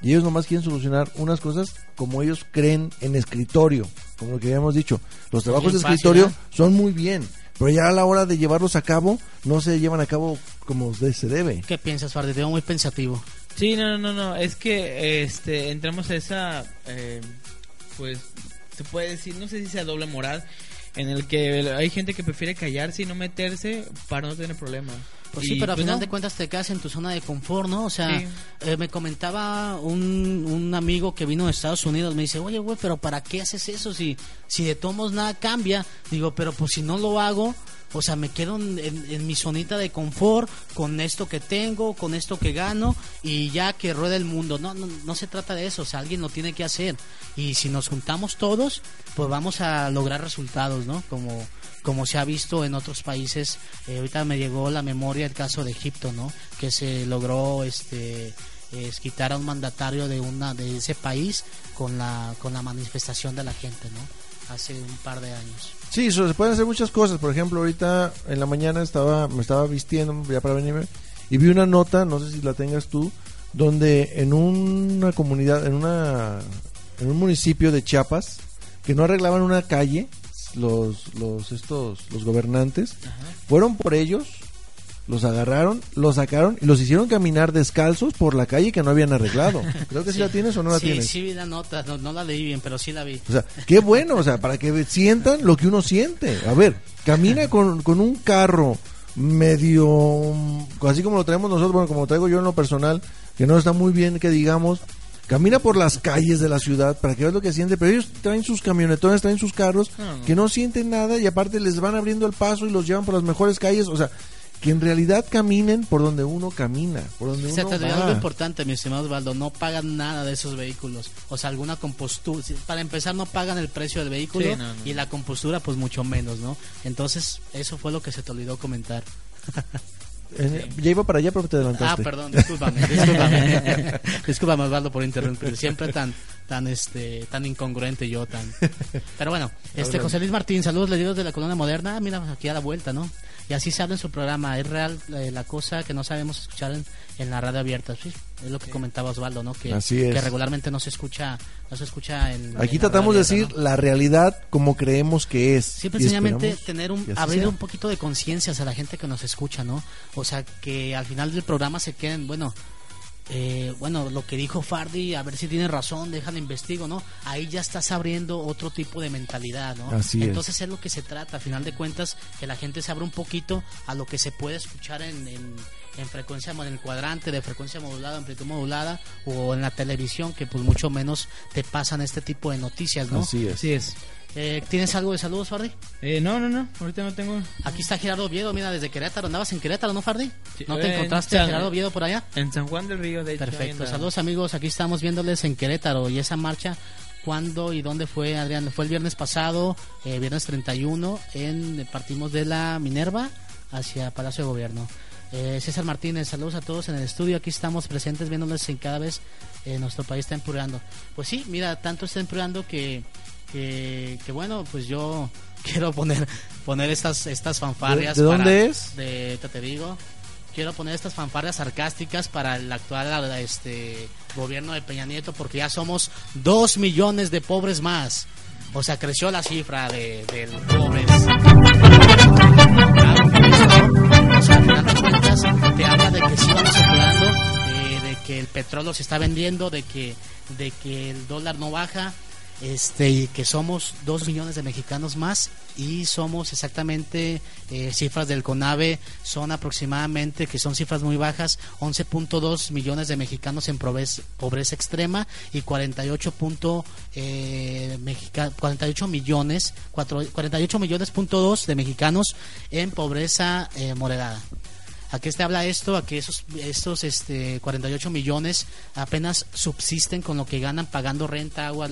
Y ellos nomás quieren solucionar unas cosas como ellos creen en escritorio, como lo que habíamos dicho. Los trabajos de escritorio ¿eh? son muy bien, pero ya a la hora de llevarlos a cabo, no se llevan a cabo como de- se debe. ¿Qué piensas, Fardi? Te veo muy pensativo. Sí, no, no, no, es que este entramos a esa, eh, pues, se puede decir, no sé si sea doble moral, en el que hay gente que prefiere callarse y no meterse para no tener problemas. Pues sí, pero a pues, final no. de cuentas te quedas en tu zona de confort, ¿no? O sea, Sí. eh, me comentaba un, un amigo que vino de Estados Unidos, me dice, oye, güey, pero ¿para qué haces eso si, si de todos modos nada cambia? Digo, pero pues si no lo hago, o sea, me quedo en, mi zonita de confort con esto que tengo, con esto que gano y ya que rueda el mundo. No, no, no se trata de eso, o sea, alguien lo tiene que hacer. Y si nos juntamos todos, pues vamos a lograr resultados, ¿no? Como, como se ha visto en otros países. Eh, ahorita me llegó la memoria el caso de Egipto, ¿no? Que se logró este es quitar a un mandatario de una de ese país con la con la manifestación de la gente, ¿no? Hace un par de años. Sí, se pueden hacer muchas cosas. Por ejemplo, ahorita en la mañana estaba me estaba vistiendo ya para venirme y vi una nota, no sé si la tengas tú, donde en una comunidad, en una en un municipio de Chiapas que no arreglaban una calle, los los estos los gobernantes fueron por ellos, los agarraron, los sacaron y los hicieron caminar descalzos por la calle que no habían arreglado. Creo que sí, la tienes o no la sí, tienes. Sí, vi la nota, no, no la leí bien, pero sí la vi. O sea, qué bueno, o sea, para que sientan lo que uno siente. A ver, camina con, con un carro medio, así como lo traemos nosotros, bueno, como lo traigo yo en lo personal, que no está muy bien que digamos, camina por las calles de la ciudad para que veas lo que siente, pero ellos traen sus camionetones, traen sus carros, No, no. que no sienten nada y aparte les van abriendo el paso y los llevan por las mejores calles, o sea, que en realidad caminen por donde uno camina, por donde Se uno te olvidó va. algo importante, mi estimado Osvaldo, no pagan nada de esos vehículos. O sea, alguna compostura. Para empezar, no pagan el precio del vehículo Sí, no, no. y la compostura, pues mucho menos, ¿no? Entonces, eso fue lo que se te olvidó comentar. Eh, Ya iba para allá, pero te Ah, adelantaste. perdón, discúlpame, discúlpame. discúlpame, Osvaldo, por interrumpir. Siempre tan, tan, este, tan incongruente yo, tan. Pero bueno, este. José Luis Martín, saludos leídos de la colonia moderna. Ah, mira, aquí a la vuelta, ¿no? Y así se habla en su programa. Es real eh, la cosa que no sabemos escuchar en, en la radio abierta. Sí, es lo que comentaba Osvaldo, ¿no? Que, Así es. que regularmente no se escucha, no se escucha en. Aquí tratamos de radio abierta, decir ¿no? la realidad como creemos que es. Siempre sencillamente tener un, abrir sea. un poquito de conciencia a la gente que nos escucha, ¿no? O sea, que al final del programa se queden, bueno, eh, bueno, lo que dijo Fardi, a ver si tiene razón, déjalo investigo, ¿no? Ahí ya estás abriendo otro tipo de mentalidad, ¿no? Así es. Entonces es. lo que se trata, a final de cuentas, que la gente se abra un poquito a lo que se puede escuchar en, en, en frecuencia, en el cuadrante de frecuencia modulada, amplitud modulada, o en la televisión, que pues mucho menos te pasan este tipo de noticias, ¿no? Así es. Así es. Eh, ¿Tienes algo de saludos, Fardi? Eh, no, no, no, ahorita no tengo. Aquí está Gerardo Oviedo, mira, desde Querétaro. ¿Andabas en Querétaro, no, Fardi? ¿No te eh, encontraste en a San- Gerardo Oviedo por allá? En San Juan del Río, de hecho. Perfecto. Saludos, amigos. Aquí estamos viéndoles en Querétaro. ¿Y esa marcha cuándo y dónde fue, Adrián? Fue el viernes pasado, eh, viernes 31, en partimos de la Minerva hacia Palacio de Gobierno. Eh, César Martínez, saludos a todos en el estudio. Aquí estamos presentes viéndoles en cada vez eh, nuestro país está empeorando. Pues sí, mira, tanto está empeorando que, que, que bueno, pues yo quiero poner poner estas estas fanfarrias. ¿De- de para- dónde es? De, ahorita te digo. Quiero poner estas fanfarrias sarcásticas para el actual este gobierno de Peña Nieto porque ya somos dos millones de pobres más. O sea, creció la cifra de, de pobres. O sea, al final de cuentas, te habla de que sí vamos empeorando, eh, de que el petróleo se está vendiendo, de que, de que el dólar no baja, este y que somos dos millones de mexicanos más y somos exactamente eh, cifras del CONAVE son aproximadamente que son cifras muy bajas 11.2 millones de mexicanos en pobreza, extrema y 48 punto, eh, mexica- 48 millones 4 48 millones punto dos de mexicanos en pobreza eh, moderada ¿A qué te habla esto? A que esos, estos este, 48 millones apenas subsisten con lo que ganan pagando renta, agua,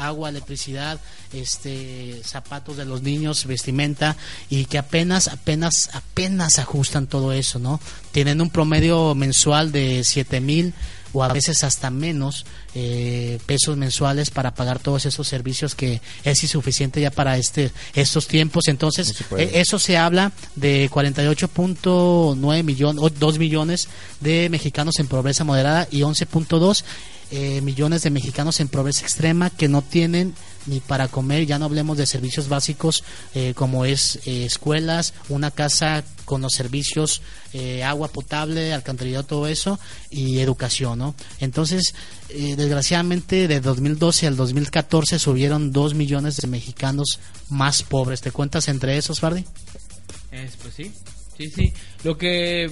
agua, electricidad, este, zapatos de los niños, vestimenta y que apenas, apenas, apenas ajustan todo eso, ¿no? Tienen un promedio mensual de 7 mil o a veces hasta menos eh, pesos mensuales para pagar todos esos servicios que es insuficiente ya para este estos tiempos entonces puede. eh, eso se habla de 48.9 millones o 2 millones de mexicanos en pobreza moderada y 11.2 eh, millones de mexicanos en pobreza extrema que no tienen ni para comer, ya no hablemos de servicios básicos eh, como es eh, escuelas, una casa con los servicios, eh, agua potable, alcantarillado, todo eso, y educación, ¿no? Entonces, eh, desgraciadamente, de 2012 al 2014 subieron 2 millones de mexicanos más pobres. ¿Te cuentas entre esos, Fardi? Es, pues sí, sí, sí. Lo que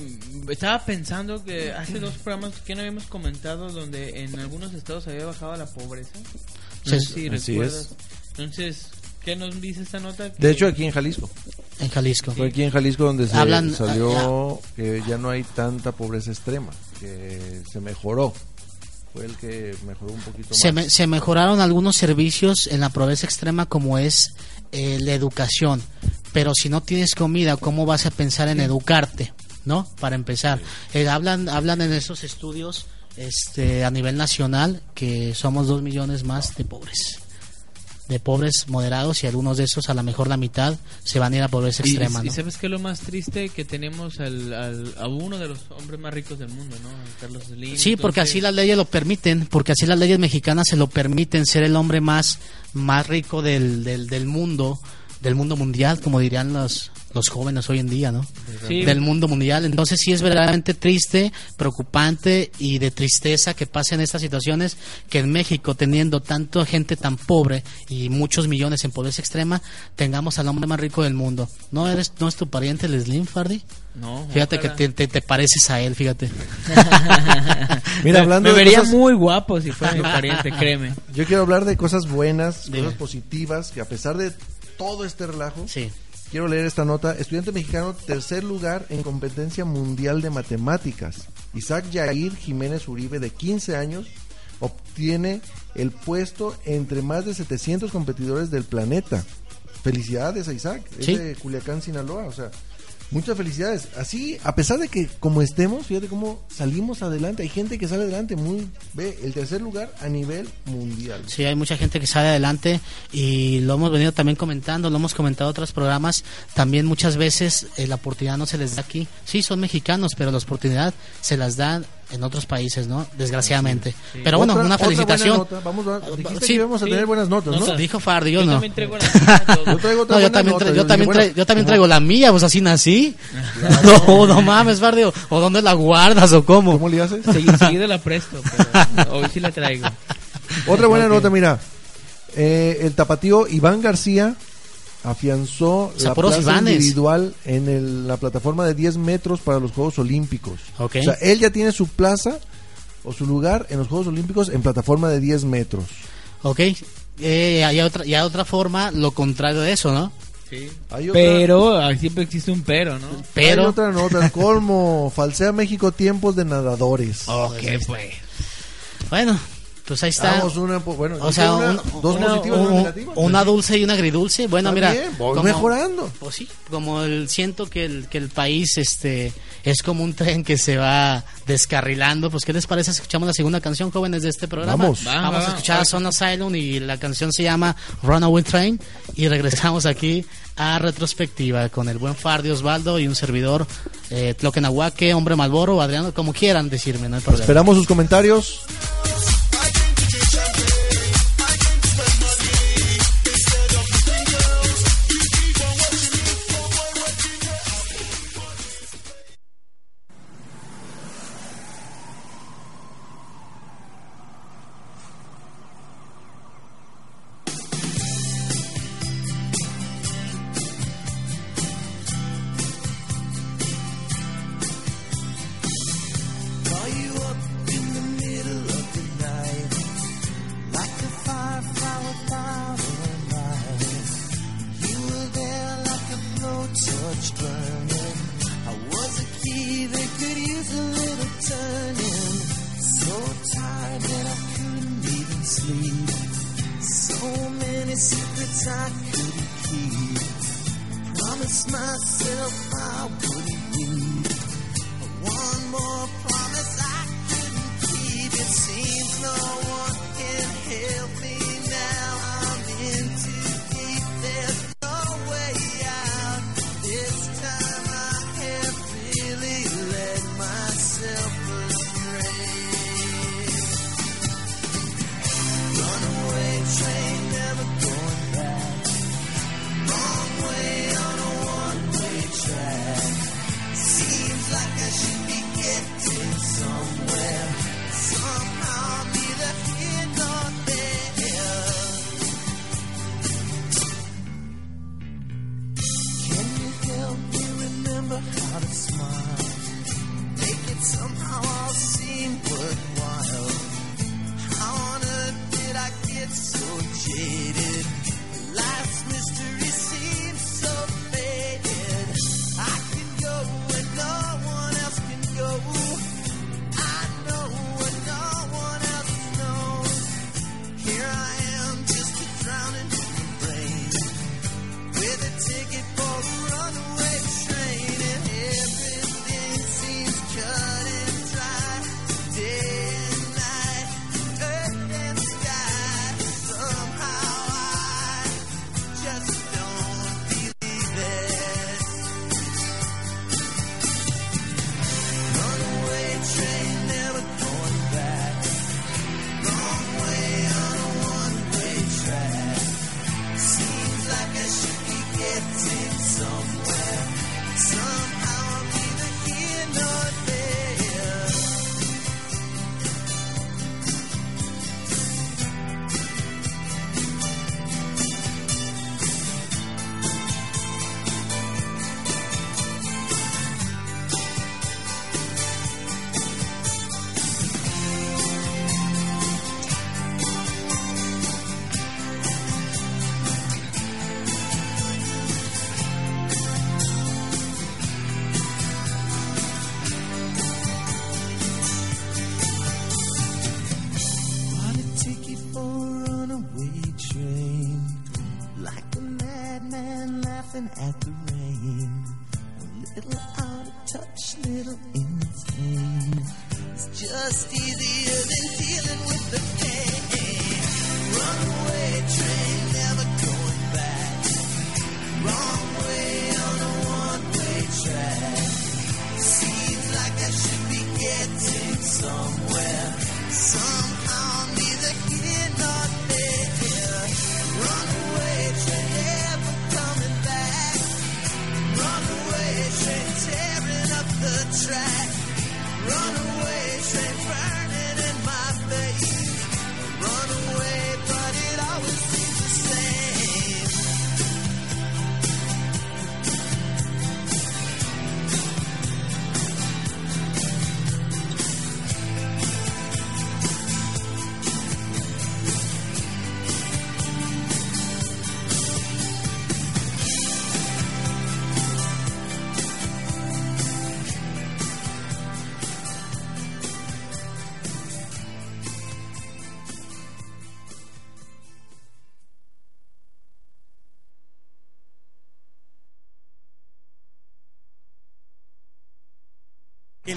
estaba pensando que hace dos programas que no habíamos comentado donde en algunos estados había bajado la pobreza. No Sí, sé si así recuerdas. Entonces, ¿qué nos dice esta nota? De hecho, aquí en Jalisco. En Jalisco. Fue aquí en Jalisco donde se Hablan- salió que ya no hay tanta pobreza extrema, que se mejoró. Fue el que mejoró un poquito Se, más. me- se mejoraron algunos servicios en la pobreza extrema como es eh, la educación, pero si no tienes comida, ¿cómo vas a pensar en educarte? ¿No? Para empezar, Eh, hablan hablan en esos estudios este a nivel nacional que somos dos millones más de pobres. De pobres moderados y algunos de esos, a lo mejor la mitad, se van a ir a pobreza Y- extrema. Y, ¿no? sabes que lo más triste que tenemos al, al- a uno de los hombres más ricos del mundo, ¿no? Carlos Slim. Sí, porque así las leyes lo permiten, porque así las leyes mexicanas se lo permiten ser el hombre más, más rico del, del, del mundo, del mundo mundial, como dirían los, los jóvenes hoy en día, ¿no? Sí. Del mundo mundial. Entonces sí es verdaderamente triste, preocupante y de tristeza que pasen estas situaciones, que en México, teniendo tanta gente tan pobre y muchos millones en pobreza extrema, tengamos al hombre más rico del mundo. ¿No eres, no es tu pariente el Slim, Fardy? No, Fíjate ojalá. que te, te- te pareces a él, fíjate. Mira, hablando me de vería cosas- muy guapo si fuera mi pariente, créeme. Yo quiero hablar de cosas buenas, Dime. cosas positivas, que a pesar de todo este relajo, Sí. Quiero leer esta nota. Estudiante mexicano, tercer lugar en competencia mundial de matemáticas. Isaac Yair Jiménez Uribe, de 15 años, obtiene el puesto entre más de 700 competidores del planeta. Felicidades a Isaac, es de Culiacán, Sinaloa, o sea, muchas felicidades. Así, a pesar de que como estemos, fíjate cómo salimos adelante, hay gente que sale adelante, muy, ve, el tercer lugar a nivel mundial. Sí, hay mucha gente que sale adelante y lo hemos venido también comentando, lo hemos comentado en otros programas. También muchas veces eh, la oportunidad no se les da aquí. Sí, son mexicanos, pero la oportunidad se las dan en otros países, ¿no? Desgraciadamente. Pero bueno, Otra- una otra felicitación. buena nota. Vamos a- dijiste Sí, que íbamos a sí. tener buenas notas, ¿no? Dijo Fardi, yo, Yo no. también traigo la mía, todo. Yo traigo otra No, yo buena también, nota. tra- yo también, tra- yo traigo la mía, pues así nací. No, no mames, Fardi. ¿O o dónde la guardas o cómo? ¿Cómo le haces? Segui- Seguido la presto, pero hoy sí la traigo. Otra buena nota, mira. Eh, el tapatío Iván García afianzó la plaza individual en el- la plataforma de 10 metros para los Juegos Olímpicos. Ok. O sea, él ya tiene su plaza o su lugar en los Juegos Olímpicos en plataforma de 10 metros. Ok. Eh, hay, otra, hay otra forma, lo contrario de eso, ¿no? Hay otra- Pero ah, siempre existe un pero, ¿no? Pero- Hay otra nota, el colmo, falsea México tiempos de nadadores. Ok, pues. Bueno, pues ahí está. Damos una, bueno, o sea, una- un- dos una, positivas y una un- negativa. una dulce y una agridulce. Bueno, Está mira, bien, voy mejorando. Pues sí, como el, siento que el, que el país este es como un tren que se va descarrilando. Pues, ¿qué les parece? si Escuchamos la segunda canción, jóvenes, de este programa. Vamos. Va, Vamos va, a escuchar a Son Asylum y la canción se llama Runaway Train. Y regresamos aquí a retrospectiva con el buen Fardi Osvaldo y un servidor, eh, Tloquenahuaque, Hombre Malboro, Adriano, como quieran decirme, no hay problema. Esperamos sus comentarios. Sleep. So many secrets I couldn't keep. Promised myself I wouldn't leave. One more promise ticket for a runaway train. Like a madman laughing at the rain. A little out of touch, little insane. It's just easier than dealing with the pain.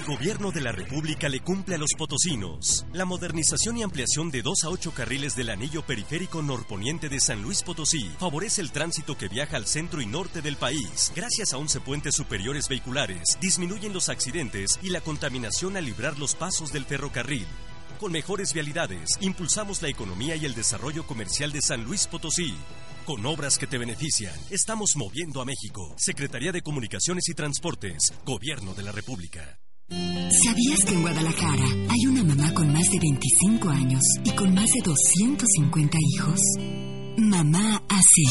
Gobierno de la República le cumple a los potosinos. La modernización y ampliación de 2 a 8 carriles del anillo periférico norponiente de San Luis Potosí favorece el tránsito que viaja al centro y norte del país. Gracias a 11 puentes superiores vehiculares, disminuyen los accidentes y la contaminación al librar los pasos del ferrocarril. Con mejores vialidades, impulsamos la economía y el desarrollo comercial de San Luis Potosí. Con obras que te benefician, estamos moviendo a México. Secretaría de Comunicaciones y Transportes, Gobierno de la República. ¿Sabías que en Guadalajara hay una mamá con más de 25 años y con más de 250 hijos? Mamá AC.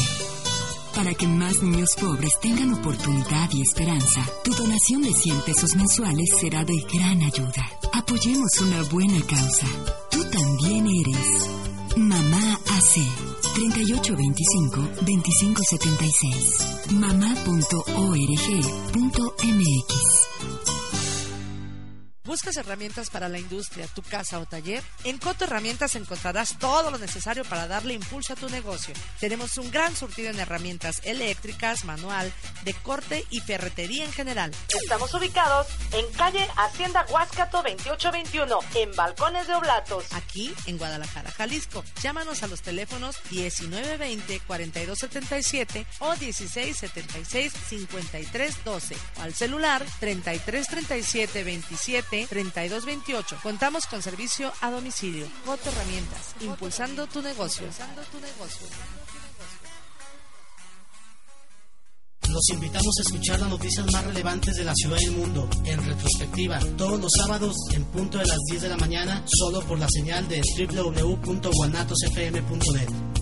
Para que más niños pobres tengan oportunidad y esperanza, tu donación de 100 pesos mensuales será de gran ayuda. Apoyemos una buena causa. Tú también eres Mamá AC 3825-2576 mamá.org.mx ¿Buscas herramientas para la industria, tu casa o taller? En Coto Herramientas encontrarás todo lo necesario para darle impulso a tu negocio. Tenemos un gran surtido en herramientas eléctricas, manual, de corte y ferretería en general. Estamos ubicados en calle Hacienda Huáscato 2821, en Balcones de Oblatos, aquí en Guadalajara, Jalisco. Llámanos a los teléfonos 1920-4277 o 1676-5312 o al celular 333727 3228. Contamos con servicio a domicilio. Coto Herramientas, impulsando tu negocio. Los invitamos a escuchar las noticias más relevantes de la ciudad y el mundo en retrospectiva todos los sábados en punto de las 10 de la mañana solo por la señal de www.guanatosfm.net.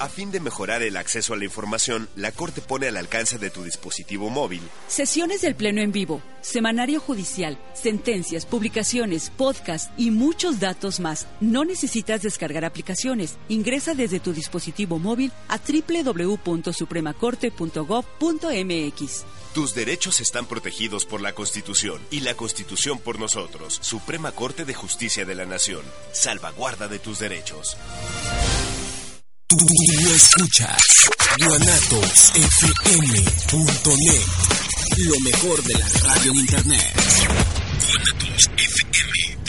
A fin de mejorar el acceso a la información, la Corte pone al alcance de tu dispositivo móvil Sesiones del Pleno en vivo, semanario judicial, sentencias, publicaciones, podcast y muchos datos más. No necesitas descargar aplicaciones. Ingresa desde tu dispositivo móvil a www.supremacorte.gov.mx. Tus derechos están protegidos por la Constitución y la Constitución por nosotros. Suprema Corte de Justicia de la Nación. Salvaguarda de tus derechos. Tú escuchas guanatosfm.net, lo mejor de la radio en internet. guanatosfm.net.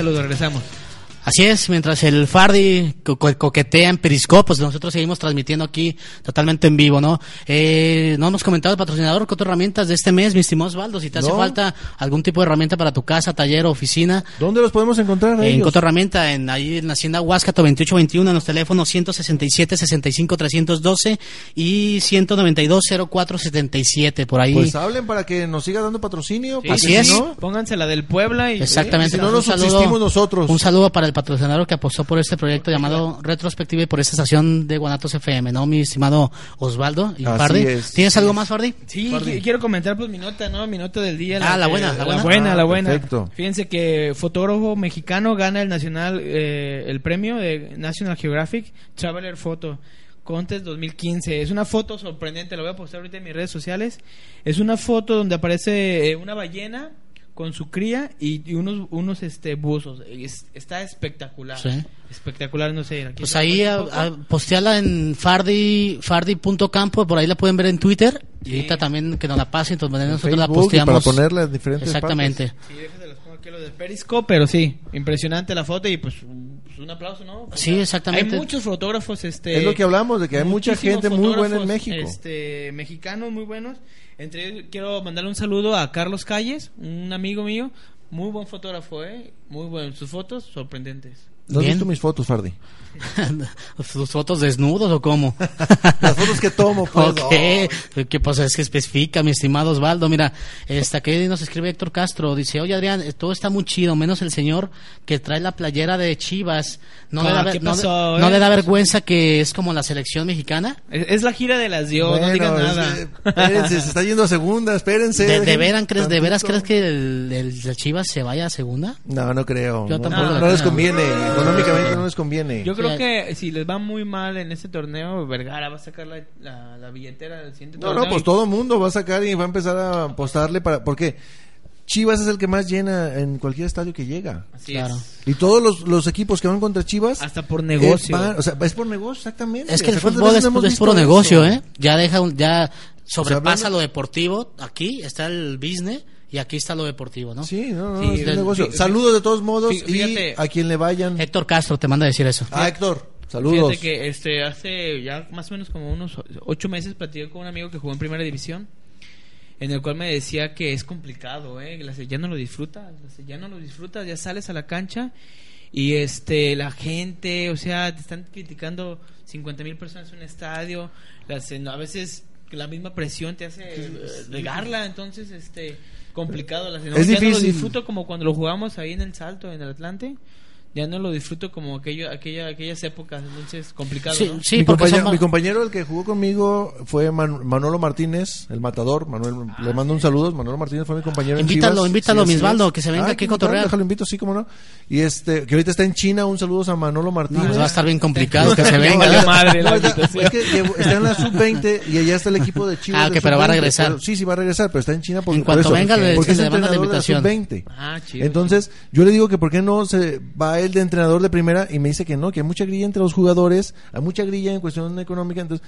saludo, regresamos. Así es, mientras el Fardi co- co- coquetea en Periscope, pues nosotros seguimos transmitiendo aquí totalmente en vivo, ¿no? Eh, no hemos comentado el patrocinador Coto Herramientas de este mes, mi estimado Osvaldo, si te hace falta algún tipo de herramienta para tu casa, taller o oficina. ¿Dónde los podemos encontrar? a En ellos? Coto Herramienta, en, ahí en la Hacienda Huáscato 2821, en los teléfonos 167 65 312 y 192 0477, por ahí. Pues hablen para que nos siga dando patrocinio. porque Así si es. no- Pónganse la del Puebla y Exactamente. Y si no nos saludo- subsistimos nosotros. Un saludo para el patrocinador que apostó por este proyecto llamado Retrospectiva y por esta estación de Guanatos FM, ¿no? Mi estimado Osvaldo y Así Fardi. es. ¿Tienes algo más, Fardi? Sí, qu- quiero comentar pues mi nota, ¿no? Mi nota del día. Ah, la que- buena, la buena. buena, Ah, la buena. perfecto. Fíjense que fotógrafo mexicano gana el nacional, eh, el premio de National Geographic Traveler Photo Contest 2015. Es una foto sorprendente, la voy a postar ahorita en mis redes sociales. Es una foto donde aparece eh, una ballena con su cría y, y unos unos este buzos. Es- está espectacular. Sí. Espectacular, no sé. aquí Pues ahí a, a- posteala en fardi fardi.campo, por ahí la pueden ver en Twitter. Y ahorita también que nos la pasen, entonces nosotros la Facebook y posteamos. para ponerla en diferentes Exactamente. Sí, déjense las pongo aquí lo del Periscope, pero sí, impresionante la foto y pues un, pues, un aplauso, ¿no? Sí, exactamente. Hay muchos fotógrafos, este... Es lo que hablamos, de que hay mucha gente muy buena en México. Este, mexicanos muy buenos. Entre ellos quiero mandarle un saludo a Carlos Calles, un amigo mío, muy buen fotógrafo, ¿eh? Muy bueno, sus fotos sorprendentes. ¿No has visto mis fotos, Fardi? ¿Sus fotos desnudos o cómo? Las fotos que tomo, pues. Ok, ¿qué pasa? Es que especifica, mi estimado Osvaldo. Mira, esta que nos escribe Héctor Castro. Dice, oye Adrián, eh, todo está muy chido, menos el señor que trae la playera de Chivas. ¿No, le, da, ver- ¿qué no le- pasó, no eh? le da vergüenza que es como la selección mexicana? Es, es la gira de las Dios, no digan Bueno, nada. es- espérense, se está yendo a segunda, espérense. ¿De, de, crees, ¿De veras crees que el, el- el Chivas se vaya a segunda? No, no creo. Yo no, tampoco no, no les conviene. Económicamente no les conviene. Yo creo Sí, que si les va muy mal en este torneo, Vergara va a sacar la, la, la billetera del siguiente No, torneo. no, pues y- todo el mundo va a sacar y va a empezar a apostarle para. Porque Chivas es el que más llena en cualquier estadio que llega. Así Claro. es. Y todos los, los equipos que van contra Chivas. Hasta por negocio. eh, van- o sea, es por negocio, exactamente. Es que O el sea, ¿cuántas fútbol es, no es eso? negocio, ¿eh? Ya deja, un- ya sobrepasa hablando- lo deportivo. Aquí está el business y aquí está lo deportivo, ¿no? Sí, no, no, Sí, es del- un negocio. fí- Saludos de todos modos fí- fíjate. y a quien le vayan. Héctor Castro te manda a decir eso. Ah, Héctor, saludos. Fíjate que este, hace ya más o menos como unos ocho meses platiqué con un amigo que jugó en primera división, en el cual me decía que es complicado, ¿eh? Ya no lo disfrutas, ya no lo disfrutas, ya sales a la cancha y este la gente, o sea, te están criticando 50 mil personas en un estadio, las, en- a veces la misma presión te hace regarla, entonces este complicado, las, Es no lo difícil. disfruto como cuando lo jugamos ahí en el Salto, en el Atlante. Ya no lo disfruto como aquello, aquella, aquellas épocas, entonces complicado, Sí, ¿no? sí, mi, porque compañero, son- mi compañero, el que jugó conmigo, fue Man- Manolo Martínez, el matador. Manuel, le mando un saludo. Manolo Martínez fue mi compañero en Invítalo, Chivas. invítalo, así Misbaldo, es. que se venga Ah, aquí a cotorrear. Déjalo invito, sí, como no. Y este, que ahorita está en China, un saludo a Manolo Martínez. pues va a estar bien complicado que se venga. madre la No, es que- que está en la sub-20 y allá está el equipo de Chivas. Ah, ok, pero va a sub-20, regresar. pero- sí, sí, va a regresar, pero está en China por, En por cuanto eso, venga, le- porque se es le manda la entrenador de la invitación. sub-20. Ah, chido. Entonces, yo le digo que por qué no se va él de entrenador de primera y me dice que no, que hay mucha grilla entre los jugadores, hay mucha grilla en cuestión económica, entonces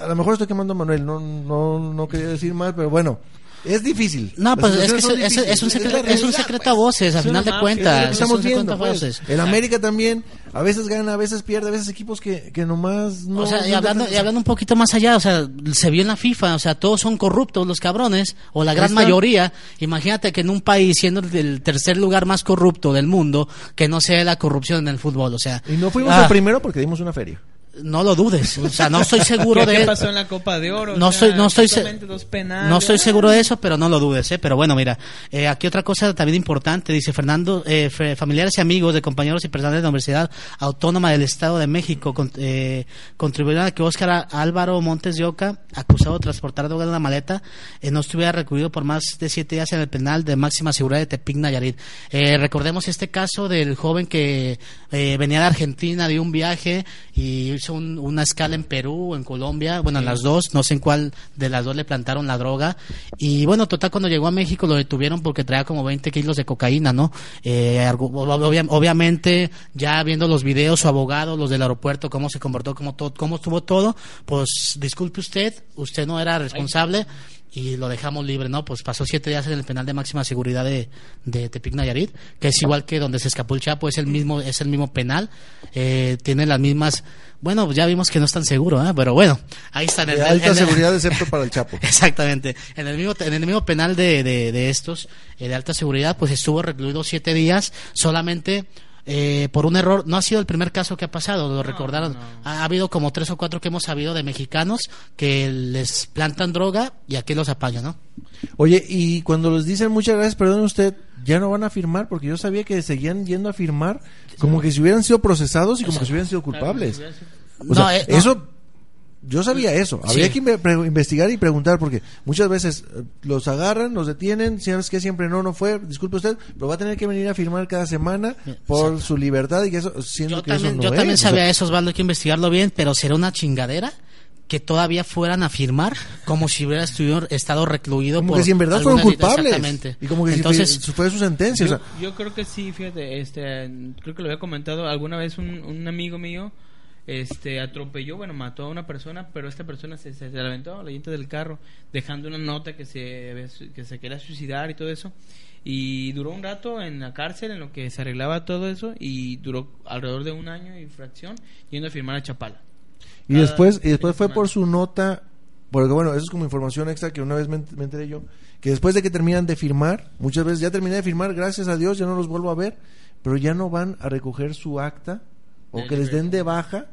a lo mejor estoy quemando a Manuel, no no no quería decir mal, pero bueno, es difícil. No, pues es que es, un secreto, es un secreto a voces, a Es final de cuentas. estamos viendo, pues. En América también, a veces gana, a veces pierde, a veces equipos que, que nomás no. o sea, y hablando, y hablando un poquito más allá, o sea, se vio en la FIFA, o sea, todos son corruptos los cabrones, o la gran mayoría. Imagínate que en un país, siendo el tercer lugar más corrupto del mundo, que no sea la corrupción en el fútbol, o sea. Y no fuimos ah, el primero porque dimos una feria. No lo dudes, o sea, no estoy seguro ¿Qué, de. qué pasó en la Copa de Oro? No O sea, estoy, no estoy, no estoy seguro de eso, pero no lo dudes, ¿eh? Pero bueno, mira, eh, aquí otra cosa también importante, dice Fernando, eh, familiares y amigos de compañeros y personal de la Universidad Autónoma del Estado de México con- eh, contribuyeron a que Óscar Álvaro Montes de Oca, acusado de transportar droga en una maleta, eh, no estuviera recluido por más de siete días en el penal de máxima seguridad de Tepic, Nayarit. Eh, recordemos este caso del joven que venía de Argentina de un viaje y hizo un- una escala en Perú, en Colombia, bueno, en las dos, no sé en cuál de las dos le plantaron la droga. Y bueno, total, cuando llegó a México lo detuvieron porque traía como 20 kilos de cocaína, ¿no? Eh, obviamente, ya viendo los videos, su abogado, los del aeropuerto, cómo se comportó, cómo, todo, cómo estuvo todo, pues disculpe usted, usted no era responsable. Y lo dejamos libre, ¿no? Pues pasó siete días en el penal de máxima seguridad de, de Tepic Nayarit, que es igual que donde se escapó el Chapo, es el mismo, es el mismo penal, eh, tiene las mismas, bueno, pues ya vimos que no es tan seguro, ¿eh? pero bueno, ahí está. en el- De en alta seguridad, excepto para el Chapo. Exactamente. En el mismo, en el mismo penal de, de, de estos, eh, de alta seguridad, pues estuvo recluido siete días, solamente eh, por un error, no ha sido el primer caso que ha pasado, lo recordaron. Ha, ha habido como tres o cuatro que hemos sabido de mexicanos que les plantan droga y aquí los apañan, ¿no? Oye, y cuando les dicen muchas gracias, perdone usted, ya no van a firmar, porque yo sabía que seguían yendo a firmar como que si hubieran sido procesados y como que si hubieran sido culpables. O No, sea, eh, no. eso, yo sabía eso. Habría Sí. que investigar y preguntar, porque muchas veces eh, los agarran, los detienen, sabes que siempre no, no fue, disculpe usted, pero va a tener que venir a firmar cada semana por su libertad y que eso, siendo Yo que también, eso no yo también es. O sabía sea, eso, Osvaldo, hay que investigarlo bien, pero será una chingadera que todavía fueran a firmar como si hubiera estuvido- estado recluido Como por que si en verdad fueron culpables. Exactamente. Y como que si Entonces, fue, fue su sentencia. o Yo, sea, yo creo que sí, fíjate, este, creo que lo había comentado alguna vez un, un amigo mío, este, atropelló, bueno, mató a una persona, pero esta persona se, se, se la aventó a la llanta del carro, dejando una nota que se, que se quería suicidar y todo eso. Y duró un rato en la cárcel en lo que se arreglaba todo eso y duró alrededor de un año y fracción yendo a firmar a Chapala. Y Cada después, y después fue por su nota, porque bueno, eso es como información extra que una vez me, me enteré yo, que después de que terminan de firmar, muchas veces ya terminé de firmar, gracias a Dios, ya no los vuelvo a ver, pero ya no van a recoger su acta o que les den de baja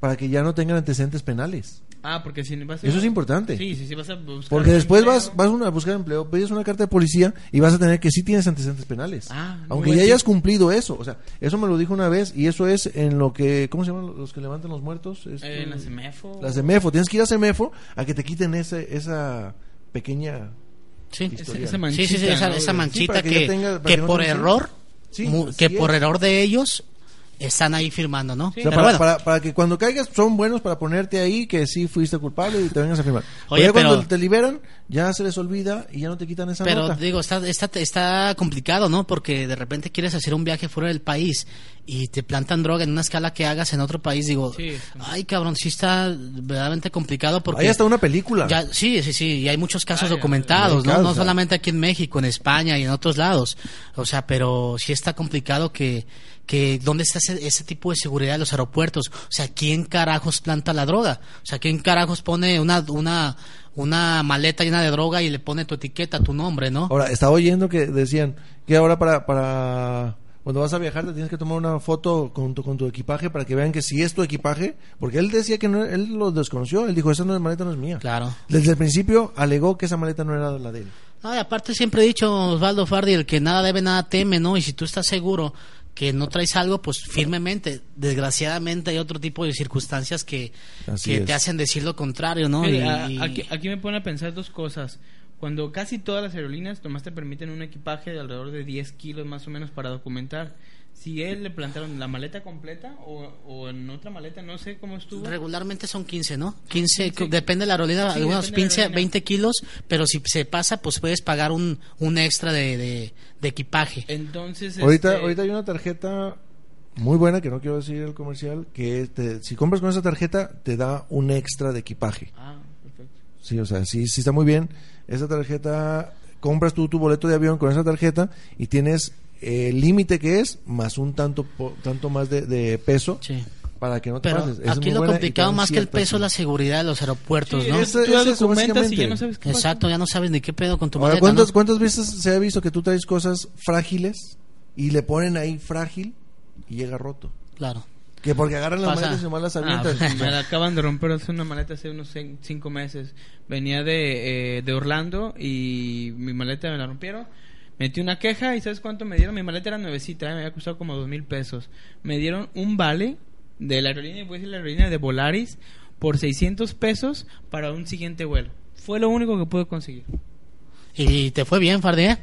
para que ya no tengan antecedentes penales. Ah, porque si vas a- Eso es importante. Sí, sí, sí, vas a buscar Porque después empleo. vas, vas a una- a buscar empleo, pides una carta de policía y vas a tener que sí tienes antecedentes penales. Ah, Aunque ya hayas cumplido eso. O sea, eso me lo dijo una vez y eso es en lo que, ¿cómo se llaman los que levantan los muertos? Eh, en la CEMEFO. La CEMEFO. Tienes que ir a CEMEFO a que te quiten ese, esa pequeña Sí, esa sí, sí, sí, esa, esa manchita que que, que que no por error, Sí, que por error de ellos están ahí firmando, ¿no? O sea, Pero para, bueno, para, para que cuando caigas son buenos para ponerte ahí que sí fuiste culpable y te vengas a firmar. Oye, pero ya cuando pero- te liberan, ya se les olvida y ya no te quitan esa Pero nota. digo, está, está, está complicado, ¿no? Porque de repente quieres hacer un viaje fuera del país y te plantan droga en una escala que hagas en otro país. Digo, Sí. ay cabrón, sí está verdaderamente complicado porque... Hay hasta una película. Ya, sí, sí, sí, y hay muchos casos documentados, ¿no? No solamente aquí en México, en España y en otros lados. O sea, pero sí está complicado que, que ¿dónde está ese, ese tipo de seguridad de los aeropuertos? O sea, ¿quién carajos planta la droga? O sea, ¿quién carajos pone una, una, una maleta llena de droga y le pone tu etiqueta, tu nombre, ¿no? Ahora, estaba oyendo que decían que ahora para, para cuando vas a viajar te tienes que tomar una foto con tu, con tu equipaje para que vean que si es tu equipaje, porque él decía que no, él lo desconoció, él dijo, esa no es maleta, no es mía. Claro. Desde el principio alegó que esa maleta no era la de él. No, y aparte siempre he dicho, Osvaldo Fardi, el que nada debe, nada teme, ¿no? Y si tú estás seguro que no traes algo, pues firmemente. Desgraciadamente hay otro tipo de circunstancias que, que es. te hacen decir lo contrario, ¿no? Fíjate, Y- a- y- aquí, aquí me pone a pensar dos cosas. Cuando casi todas las aerolíneas nomás te permiten un equipaje de alrededor de 10 kilos más o menos para documentar. Si él le plantaron la maleta completa o, o en otra maleta, no sé cómo estuvo. Regularmente son 15, ¿no? 15, 15. depende de la aerolínea, Sí, algunos depende de la 15, aerolínea. 20 kilos, pero si se pasa, pues puedes pagar un, un extra de, de, de equipaje. Entonces, Ahorita, este, ahorita hay una tarjeta muy buena, que no quiero decir el comercial, que te- si compras con esa tarjeta te da un extra de equipaje. Ah, perfecto. Sí, o sea, sí, sí está muy bien. Esa tarjeta, compras tú tu boleto de avión con esa tarjeta y tienes el límite que es más un tanto po- tanto más de, de peso Sí. para que no te Pero pases. Es aquí lo complicado más que el peso es la seguridad de los aeropuertos, Sí, ¿no? es- tú documentas y ya no sabes qué pasa. Exacto, ya no sabes ni qué pedo con tu Ahora, maleta, ¿cuántas, ¿no? ¿cuántas veces se ha visto que tú traes cosas frágiles y le ponen ahí frágil y llega roto? Claro. Que porque agarran las Pasa. maletas y nomás las Ah, pues, me la acaban de romper hace una maleta hace unos cin- cinco meses. Venía de, eh, de Orlando y mi maleta me la rompieron. Metí una queja y ¿sabes cuánto me dieron? Mi maleta era nuevecita, eh, me había costado como dos mil pesos. Me dieron un vale de la aerolínea, voy a decir la aerolínea de Volaris, por 600 pesos para un siguiente vuelo. Fue lo único que pude conseguir. Y te fue bien, Fardi, ¿eh?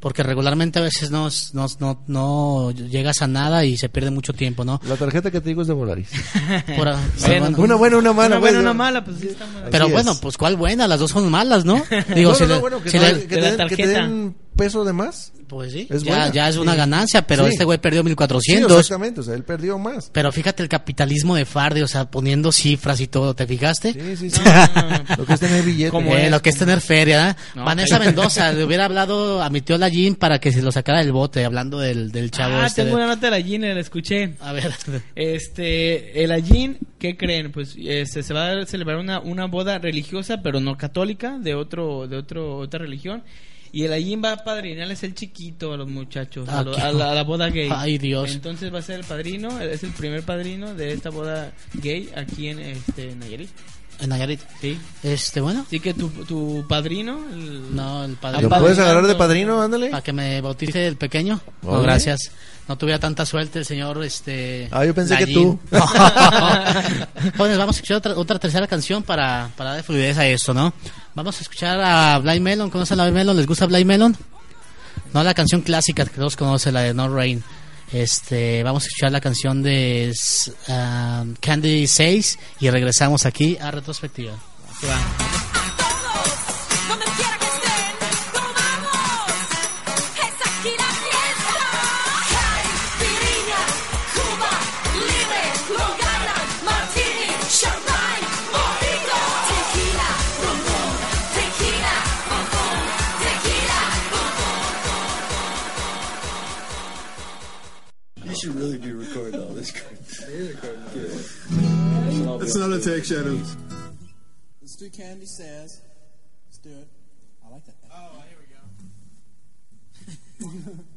Porque regularmente a veces no, no, no, no llegas a nada y se pierde mucho tiempo, ¿no? La tarjeta que te digo es de Volaris. Por- Bueno, Una buena, una mala. Una buena, pues, una mala, pues sí está mal. Pero Así bueno, es. pues cuál buena, las dos son malas, ¿no? Digo, no, si no, le- no, bueno, que, si le- que la te den- que te tarjeta. den peso de más. pues sí, es ya, ya es una Sí. ganancia, pero Sí. este güey perdió Sí, 1400. exactamente, o sea, él perdió más. pero fíjate el capitalismo de Fardi, o sea, poniendo cifras y todo, ¿te fijaste? Sí, sí, sí. No, no, no. Lo que es tener billete. ¿Cómo Eh, es? lo que es tener feria, ¿eh? No, Vanessa. Mendoza le hubiera hablado a mi tío Lallín para que se lo sacara del bote, hablando del, del chavo ah, este. tengo de- una nota de la Jean, la escuché. A ver, Este, el Allín, ¿qué creen? Pues este, se va a celebrar una, una boda religiosa, pero no católica, de otro, de otro, otra religión. Y el Allín va a padrinarles el chiquito a los muchachos, a, Ah, lo- a la, a la boda gay. Ay, Dios. Entonces va a ser el padrino, es el primer padrino de esta boda gay aquí en este Nayarit. En Nayarit. Sí. Este, bueno. Así que tu, tu padrino. el- No, el padrino. ¿Lo puedes agarrar de padrino? Ándale. Para que me bautice el pequeño. No, gracias. No tuviera tanta suerte el señor, este... Ah, yo pensé que tú. Jóvenes, vamos a escuchar otra, otra tercera canción para, para dar fluidez a esto, ¿no? Vamos a escuchar a Blind Melon. ¿Conocen a Blind Melon? ¿Les gusta Blind Melon? No, la canción clásica que todos conocen, la de No Rain. Este, vamos a escuchar la canción de um, Candy 6 y regresamos aquí a retrospectiva. Va. It's not a take, Shannon. Let's do Candy Says. Let's do it. I like that. Oh, here we go.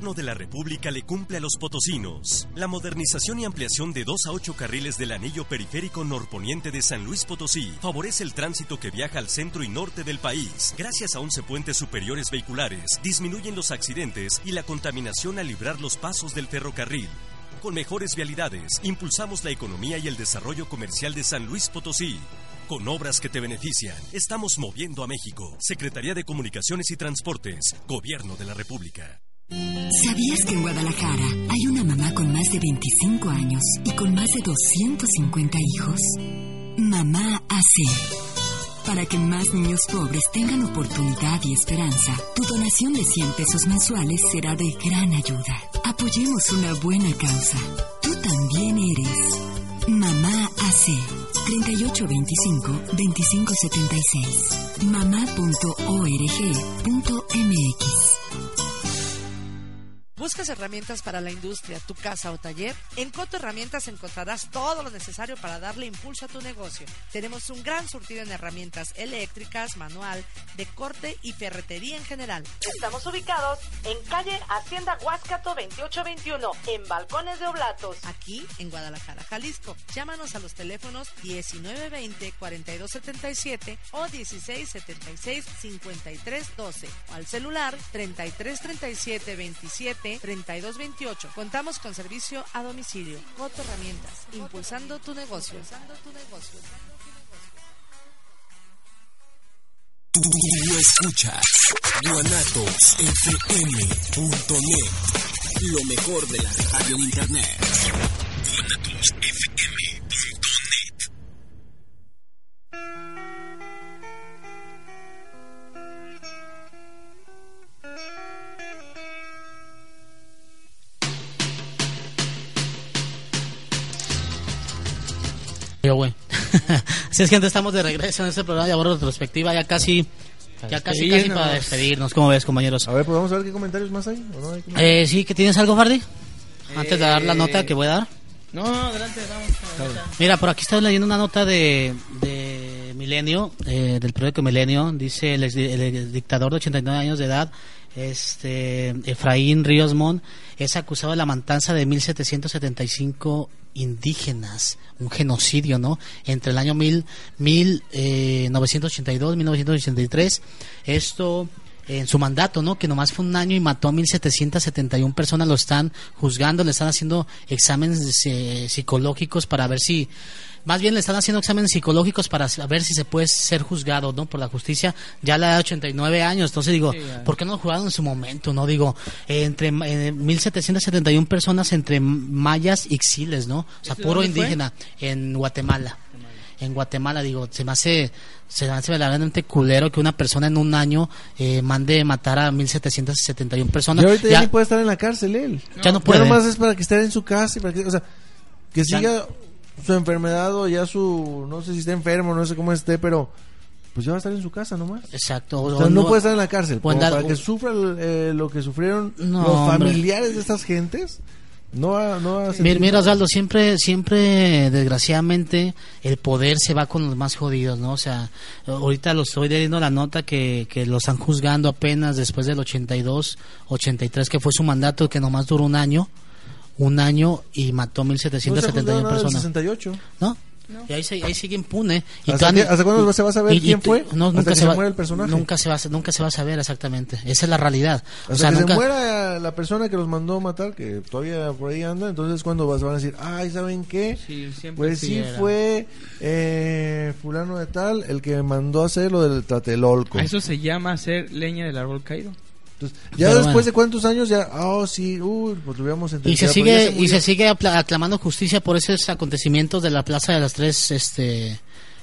de la República le cumple a los potosinos. La modernización y ampliación de 2 a 8 carriles del anillo periférico norponiente de San Luis Potosí favorece el tránsito que viaja al centro y norte del país. Gracias a 11 puentes superiores vehiculares, disminuyen los accidentes y la contaminación al librar los pasos del ferrocarril. Con mejores vialidades, impulsamos la economía y el desarrollo comercial de San Luis Potosí. Con obras que te benefician, estamos moviendo a México. Secretaría de Comunicaciones y Transportes, Gobierno de la República. ¿Sabías que en Guadalajara hay una mamá con más de 25 años y con más de 250 hijos? Mamá AC. Para que más niños pobres tengan oportunidad y esperanza, tu donación de 100 pesos mensuales será de gran ayuda. Apoyemos una buena causa. Tú también eres Mamá AC. 3825-2576. Mamá.org.mx. ¿Buscas herramientas para la industria, tu casa o taller? En Coto Herramientas encontrarás todo lo necesario para darle impulso a tu negocio. Tenemos un gran surtido en herramientas eléctricas, manual, de corte y ferretería en general. Estamos ubicados en calle Hacienda Huáscato 2821, en Balcones de Oblatos, aquí en Guadalajara, Jalisco. Llámanos a los teléfonos 1920-4277 o 1676-5312 o al celular 333727 3228. Contamos con servicio a domicilio. Coto Herramientas, impulsando tu negocio. Tú escuchas. guanatosfm.net. Lo mejor de la radio en internet. guanatosfm.net. Yo, güey. Así es, gente, estamos de regreso en este programa de Abordo Retrospectiva, ya casi, ya casi, casi para despedirnos. ¿Cómo ves, compañeros? A ver, pues vamos a ver qué comentarios más hay. ¿o no hay comentarios? Eh, sí, ¿que tienes algo, Fardi? Antes de dar la nota que voy a dar. No, adelante, vamos. Mira, por aquí estoy leyendo una nota de, de Milenio, eh, del periódico Milenio. Dice el, ex- el ex dictador de 89 años de edad, este Efraín Ríos Mon, es acusado de la matanza de 1775 indígenas, un genocidio, ¿no? Entre el año mil, mil, eh, 1982 1983. Esto en su mandato, ¿no? Que nomás fue un año y mató a 1771 personas, lo están juzgando, le están haciendo exámenes eh, psicológicos para ver si más bien le están haciendo exámenes psicológicos para ver si se puede ser juzgado, ¿no? Por la justicia, ya la edad de 89 años, entonces digo, Sí, ya. ¿por qué no lo juzgaron en su momento, no? Digo, eh, entre eh, 1771 personas entre mayas y exiles, ¿no? O sea, ¿Ese puro fue? indígena en Guatemala. En Guatemala, digo, se me hace, se me hace verdaderamente culero que una persona en un año eh, mande matar a 1771 personas. Y ahorita ya, Ya- ni puede estar en la cárcel él. Ya no puede. nomás es para que esté en su casa y para que, o sea, que Ya- siga su enfermedad o ya su, no sé si está enfermo, no sé cómo esté, pero pues ya va a estar en su casa nomás. Exacto. O sea, no, puede estar en la cárcel. como dar- para que sufra eh, lo que sufrieron No, los hombre. familiares de estas gentes. No va, no va a Mira, sentir mira. Osvaldo, siempre, siempre, desgraciadamente, el poder se va con los más jodidos, ¿no? O sea, ahorita lo estoy leyendo la nota que, que lo están juzgando apenas después del 82, 83, que fue su mandato, que nomás duró un año, un año y mató No se ha 1771 juzgado nada del personas. 68. ¿no? Y ahí, se- ahí sigue impune. Y ¿Hasta cuándo se va a saber quién fue? No, ¿Hasta nunca se, se va, muera el personaje? Nunca se, va, a- nunca se va a saber exactamente. Esa es la realidad. Hasta o sea, que nunca, se muera la persona que los mandó a matar, que todavía por ahí anda, entonces cuando vas- van a decir, ay, ¿saben qué? Sí, siempre pues sí era. fue eh, fulano de tal el que mandó a hacer lo del Tlatelolco. A eso se llama hacer leña del árbol caído. Entonces, ya Pero después bueno. de cuántos años ya, oh sí, uy, pues lo hubiéramos y entendido. se sigue y se sigue aclamando justicia por esos acontecimientos de la Plaza de las Tres este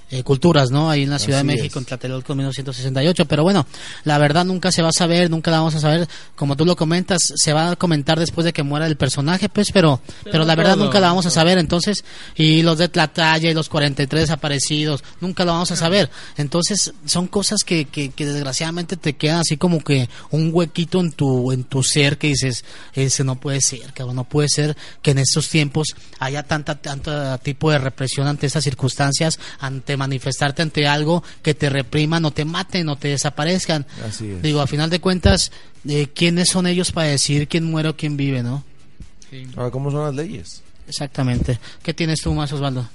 eh, culturas, ¿no? Ahí en la Ciudad Así de México, es. en Tlatelolco, 1968. Pero bueno, la verdad nunca se va a saber, nunca la vamos a saber. Como tú lo comentas, se va a comentar después de que muera el personaje, pues, pero, pero, la verdad todo, nunca la vamos a saber. Entonces, y los de Tlatalla y los 43 desaparecidos, nunca lo vamos a saber. Entonces, son cosas que, que, que desgraciadamente te quedan así como que un huequito en tu, en tu ser que dices, ese no puede ser, cabrón, no puede ser que en estos tiempos haya tanta, tanto tipo de represión ante estas circunstancias, ante manifestarte ante algo que te repriman o te maten o te desaparezcan. Así es. Digo, a final de cuentas, eh, ¿quiénes son ellos para decir quién muere o quién vive, no? Ahora, ¿cómo son las leyes? Exactamente. ¿Qué tienes tú más, Osvaldo?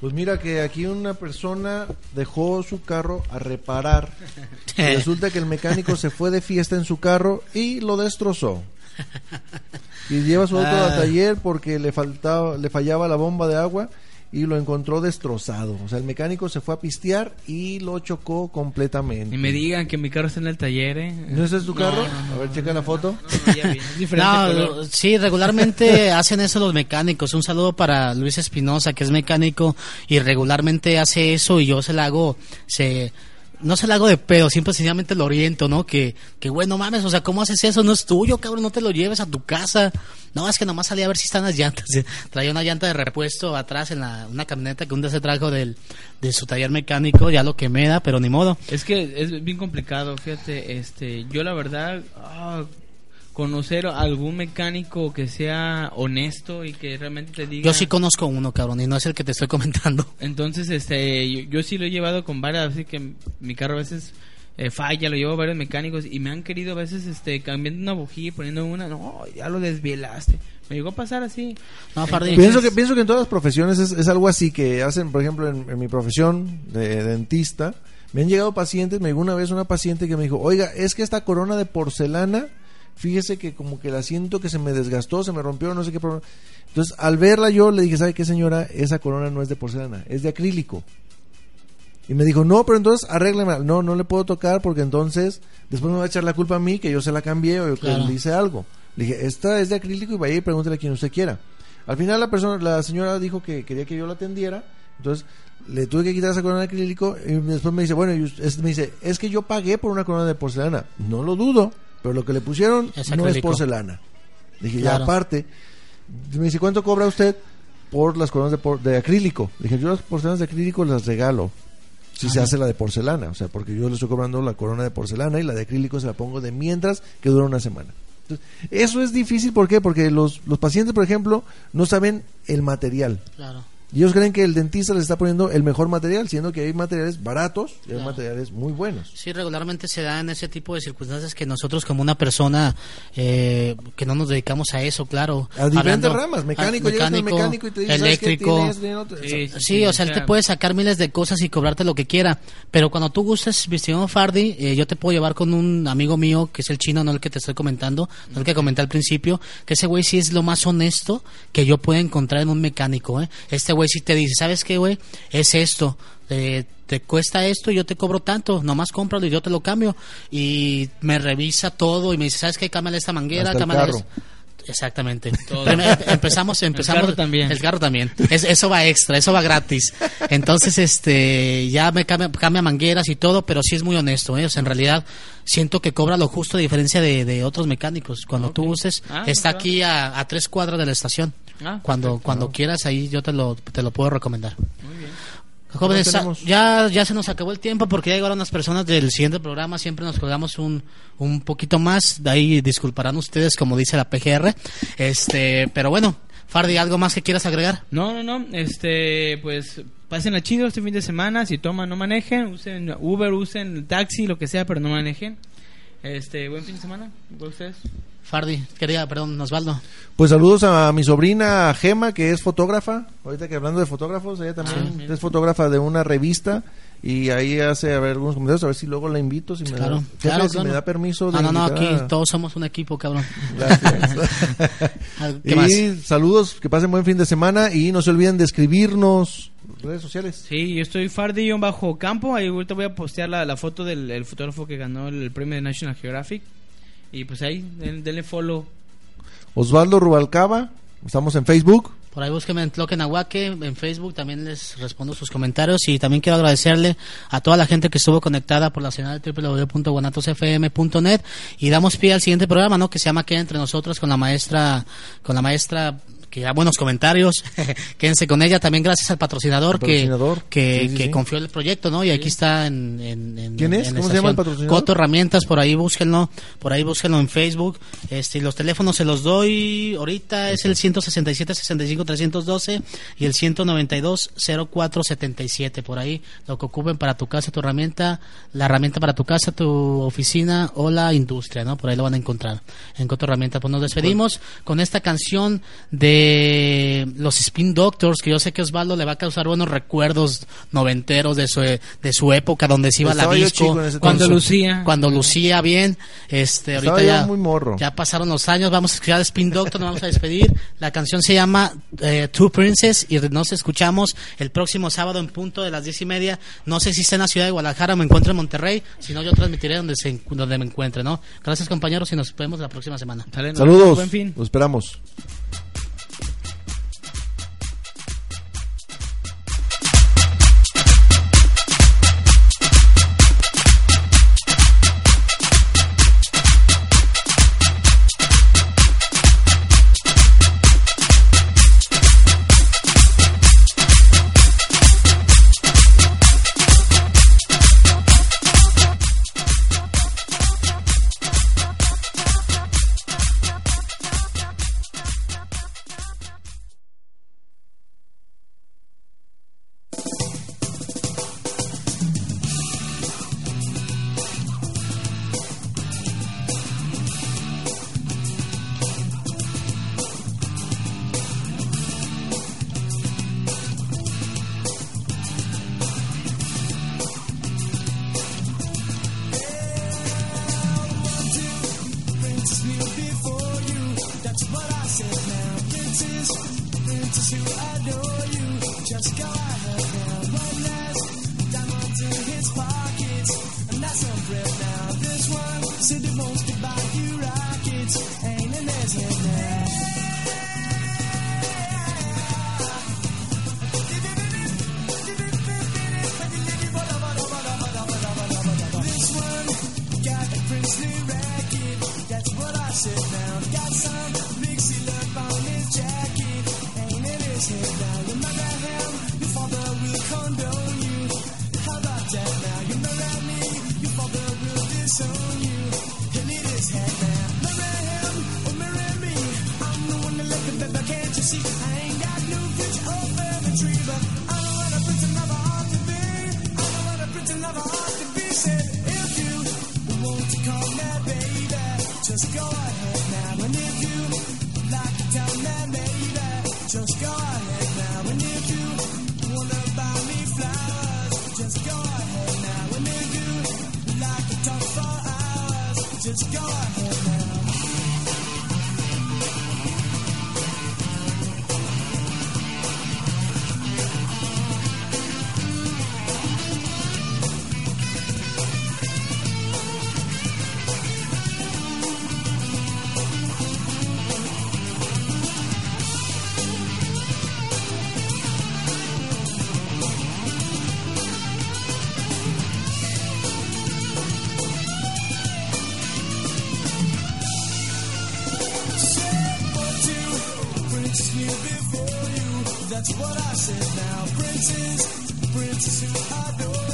Pues mira que aquí una persona dejó su carro a reparar. Y resulta que el mecánico se fue de fiesta en su carro y lo destrozó. Y lleva su auto Ah. al taller porque le faltaba, le fallaba la bomba de agua y lo encontró destrozado. O sea, el mecánico se fue a pistear y lo chocó completamente. Y me digan que mi carro está en el taller, ¿eh? ¿No ese es tu carro? no, no. a ver, checa la foto. No, ya vi, es diferente No, sí, regularmente hacen eso los mecánicos. Un saludo para Luis Espinosa, que es mecánico y regularmente hace eso y yo se la hago, se, no se la hago de pedo, simple y sencillamente lo oriento, ¿no? Que, que bueno, mames, o sea, ¿cómo haces eso? No es tuyo, cabrón, no te lo lleves a tu casa. No, es que nomás salí a ver si están las llantas. Traía una llanta de repuesto atrás en la, una camioneta que un día se trajo del, de su taller mecánico, ya lo que me da, pero ni modo. Es que es bien complicado, fíjate, este, yo la verdad, ah, conocer algún mecánico que sea honesto y que realmente te diga... Yo sí conozco uno, cabrón, y no es el que te estoy comentando. Entonces, este, yo, yo sí lo he llevado con varias, así que mi carro a veces eh, falla, lo llevo a varios mecánicos y me han querido a veces, este, cambiando una bujía y poniendo una, no, ya lo desvielaste. Me llegó a pasar así. Entonces- Pienso que, pienso que en todas las profesiones es, es algo así que hacen, por ejemplo, en, en mi profesión de dentista, me han llegado pacientes, me llegó una vez una paciente que me dijo, oiga, es que esta corona de porcelana, fíjese que como que la siento que se me desgastó, se me rompió, no sé qué problema. Entonces, al verla yo le dije, ¿sabe qué señora? Esa corona no es de porcelana, es de acrílico. Y me dijo, no, pero entonces arrégleme. No, no le puedo tocar porque entonces después me va a echar la culpa a mí que yo se la cambié o que Claro. le hice algo. Le dije, esta es de acrílico y vaya y pregúntele a quien usted quiera. Al final la persona, la señora dijo que quería que yo la atendiera, entonces le tuve que quitar esa corona de acrílico y después me dice, bueno, y us- es- me dice, es que yo pagué por una corona de porcelana. No lo dudo, pero lo que le pusieron Es no es porcelana. Dije, Claro. ya aparte, me dice, ¿cuánto cobra usted por las coronas de, por- de acrílico? Le dije, yo las porcelanas de acrílico las regalo. Si se hace la de porcelana, o sea, porque yo le estoy cobrando la corona de porcelana y la de acrílico se la pongo de mientras que dura una semana. Entonces, eso es difícil, ¿por qué? Porque los, los pacientes, por ejemplo, no saben el material. Claro. Y ellos creen que el dentista les está poniendo el mejor material, siendo que hay materiales baratos y hay materiales muy buenos. Sí, regularmente se da en ese tipo de circunstancias que nosotros como una persona eh, que no nos dedicamos a eso, claro. A diferentes ramas, mecánico, llegas al mecánico y te dice, ¿sabes qué? eléctrico. Otro. Sí, Sí, o sea, él te puede sacar miles de cosas y cobrarte lo que quiera, pero cuando tú gustes, mi estimado Fardi, eh, yo te puedo llevar con un amigo mío que es el chino, no el que te estoy comentando, no el que comenté al principio, que ese güey sí es lo más honesto que yo puedo encontrar en un mecánico, ¿eh? Este güey sí te dice, ¿sabes qué, güey? Es esto, eh, te cuesta esto, yo te cobro tanto, nomás cómpralo y yo te lo cambio. Y me revisa todo y me dice, ¿sabes qué? Cámbiale esta manguera, el cámbiale Exactamente. Todo. Empezamos, empezamos. carro también. El carro también. Es- eso va extra, eso va gratis. Entonces, este, ya me cambia, cambia mangueras y todo, pero sí es muy honesto, ¿eh? O sea, en realidad siento que cobra lo justo a diferencia de, de otros mecánicos. Cuando tú uses, Ah, está claro. aquí a, a tres cuadras de la estación. Ah, cuando, perfecto. cuando quieras ahí yo te lo, te lo puedo recomendar. Muy bien. Jóvenes, ¿Cómo tenemos? ya, ya se nos acabó el tiempo porque ya llegaron las personas del siguiente programa. Siempre nos colgamos un, un poquito más. De ahí disculparán ustedes, como dice la PGR. Este, pero bueno, Fardi, ¿algo más que quieras agregar? No, no, no, este, pues pasen chido este fin de semana, si toman no manejen, usen Uber, usen taxi, lo que sea, pero no manejen. Este, buen fin de semana, ¿para ustedes? Fardi, quería, perdón, Osvaldo. Pues saludos a mi sobrina Gema, que es fotógrafa. Ahorita que hablando de fotógrafos, ella también Ah, es fotógrafa de una revista y ahí hace a ver algunos comentarios, a ver si luego la invito, si me, Claro, da, claro, si claro. me da permiso. de No, no, no, aquí a- todos somos un equipo, cabrón. Gracias. ¿Qué y más? saludos, que pasen buen fin de semana y no se olviden de escribirnos redes sociales. Sí, yo estoy Fardi bajo campo, ahí ahorita voy a postear la, la foto del el fotógrafo que ganó el, premio de National Geographic. Y pues ahí, den- denle follow. Osvaldo Rubalcaba, estamos en Facebook. Por ahí búsquenme en Tloquenahuaque, en Facebook, también les respondo sus comentarios y también quiero agradecerle a toda la gente que estuvo conectada por la señal www.guanatosfm.net y damos pie al siguiente programa, ¿no? Que se llama Queda entre nosotros con la maestra, con la maestra que da buenos comentarios. Quédense con ella. También gracias al patrocinador, que, que, Sí, sí, que sí. confió en el proyecto, ¿no? Y aquí está en, en, en- ¿Quién es? en ¿Cómo se llama el estación. patrocinador? Coto Herramientas, por ahí búsquenlo, por ahí búsquenlo en Facebook. Este, los teléfonos se los doy ahorita, es el 167 65 312 y el 192 04 77 por ahí, lo que ocupen para tu casa, tu herramienta, la herramienta para tu casa, tu oficina o la industria, ¿no? Por ahí lo van a encontrar en Coto Herramientas. Pues nos despedimos con esta canción de los Spin Doctors, que yo sé que Osvaldo le va a causar buenos recuerdos noventeros de su, de su época donde se iba Estaba la disco, cuando tiempo. lucía, cuando lucía bien, este, Estaba ahorita ya, muy morro. ya pasaron los años, vamos a escuchar Spin Doctor, nos vamos a despedir, la canción se llama eh, Two Princess y nos escuchamos el próximo sábado en punto de las diez y media, no sé si está en la ciudad de Guadalajara o me encuentro en Monterrey, si no yo transmitiré donde, se, donde me encuentre, ¿no? Gracias compañeros y nos vemos la próxima semana. Saludos. Los esperamos. Before you. That's what I said now. Princess, princess who adore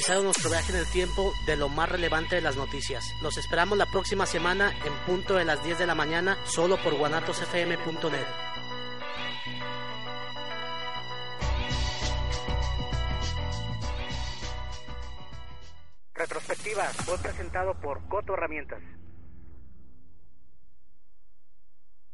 Hemos finalizado nuestro viaje en el tiempo de lo más relevante de las noticias. Los esperamos la próxima semana en punto de las 10 de la mañana solo por guanatosfm.net. Retrospectiva fue presentado por Coto Herramientas.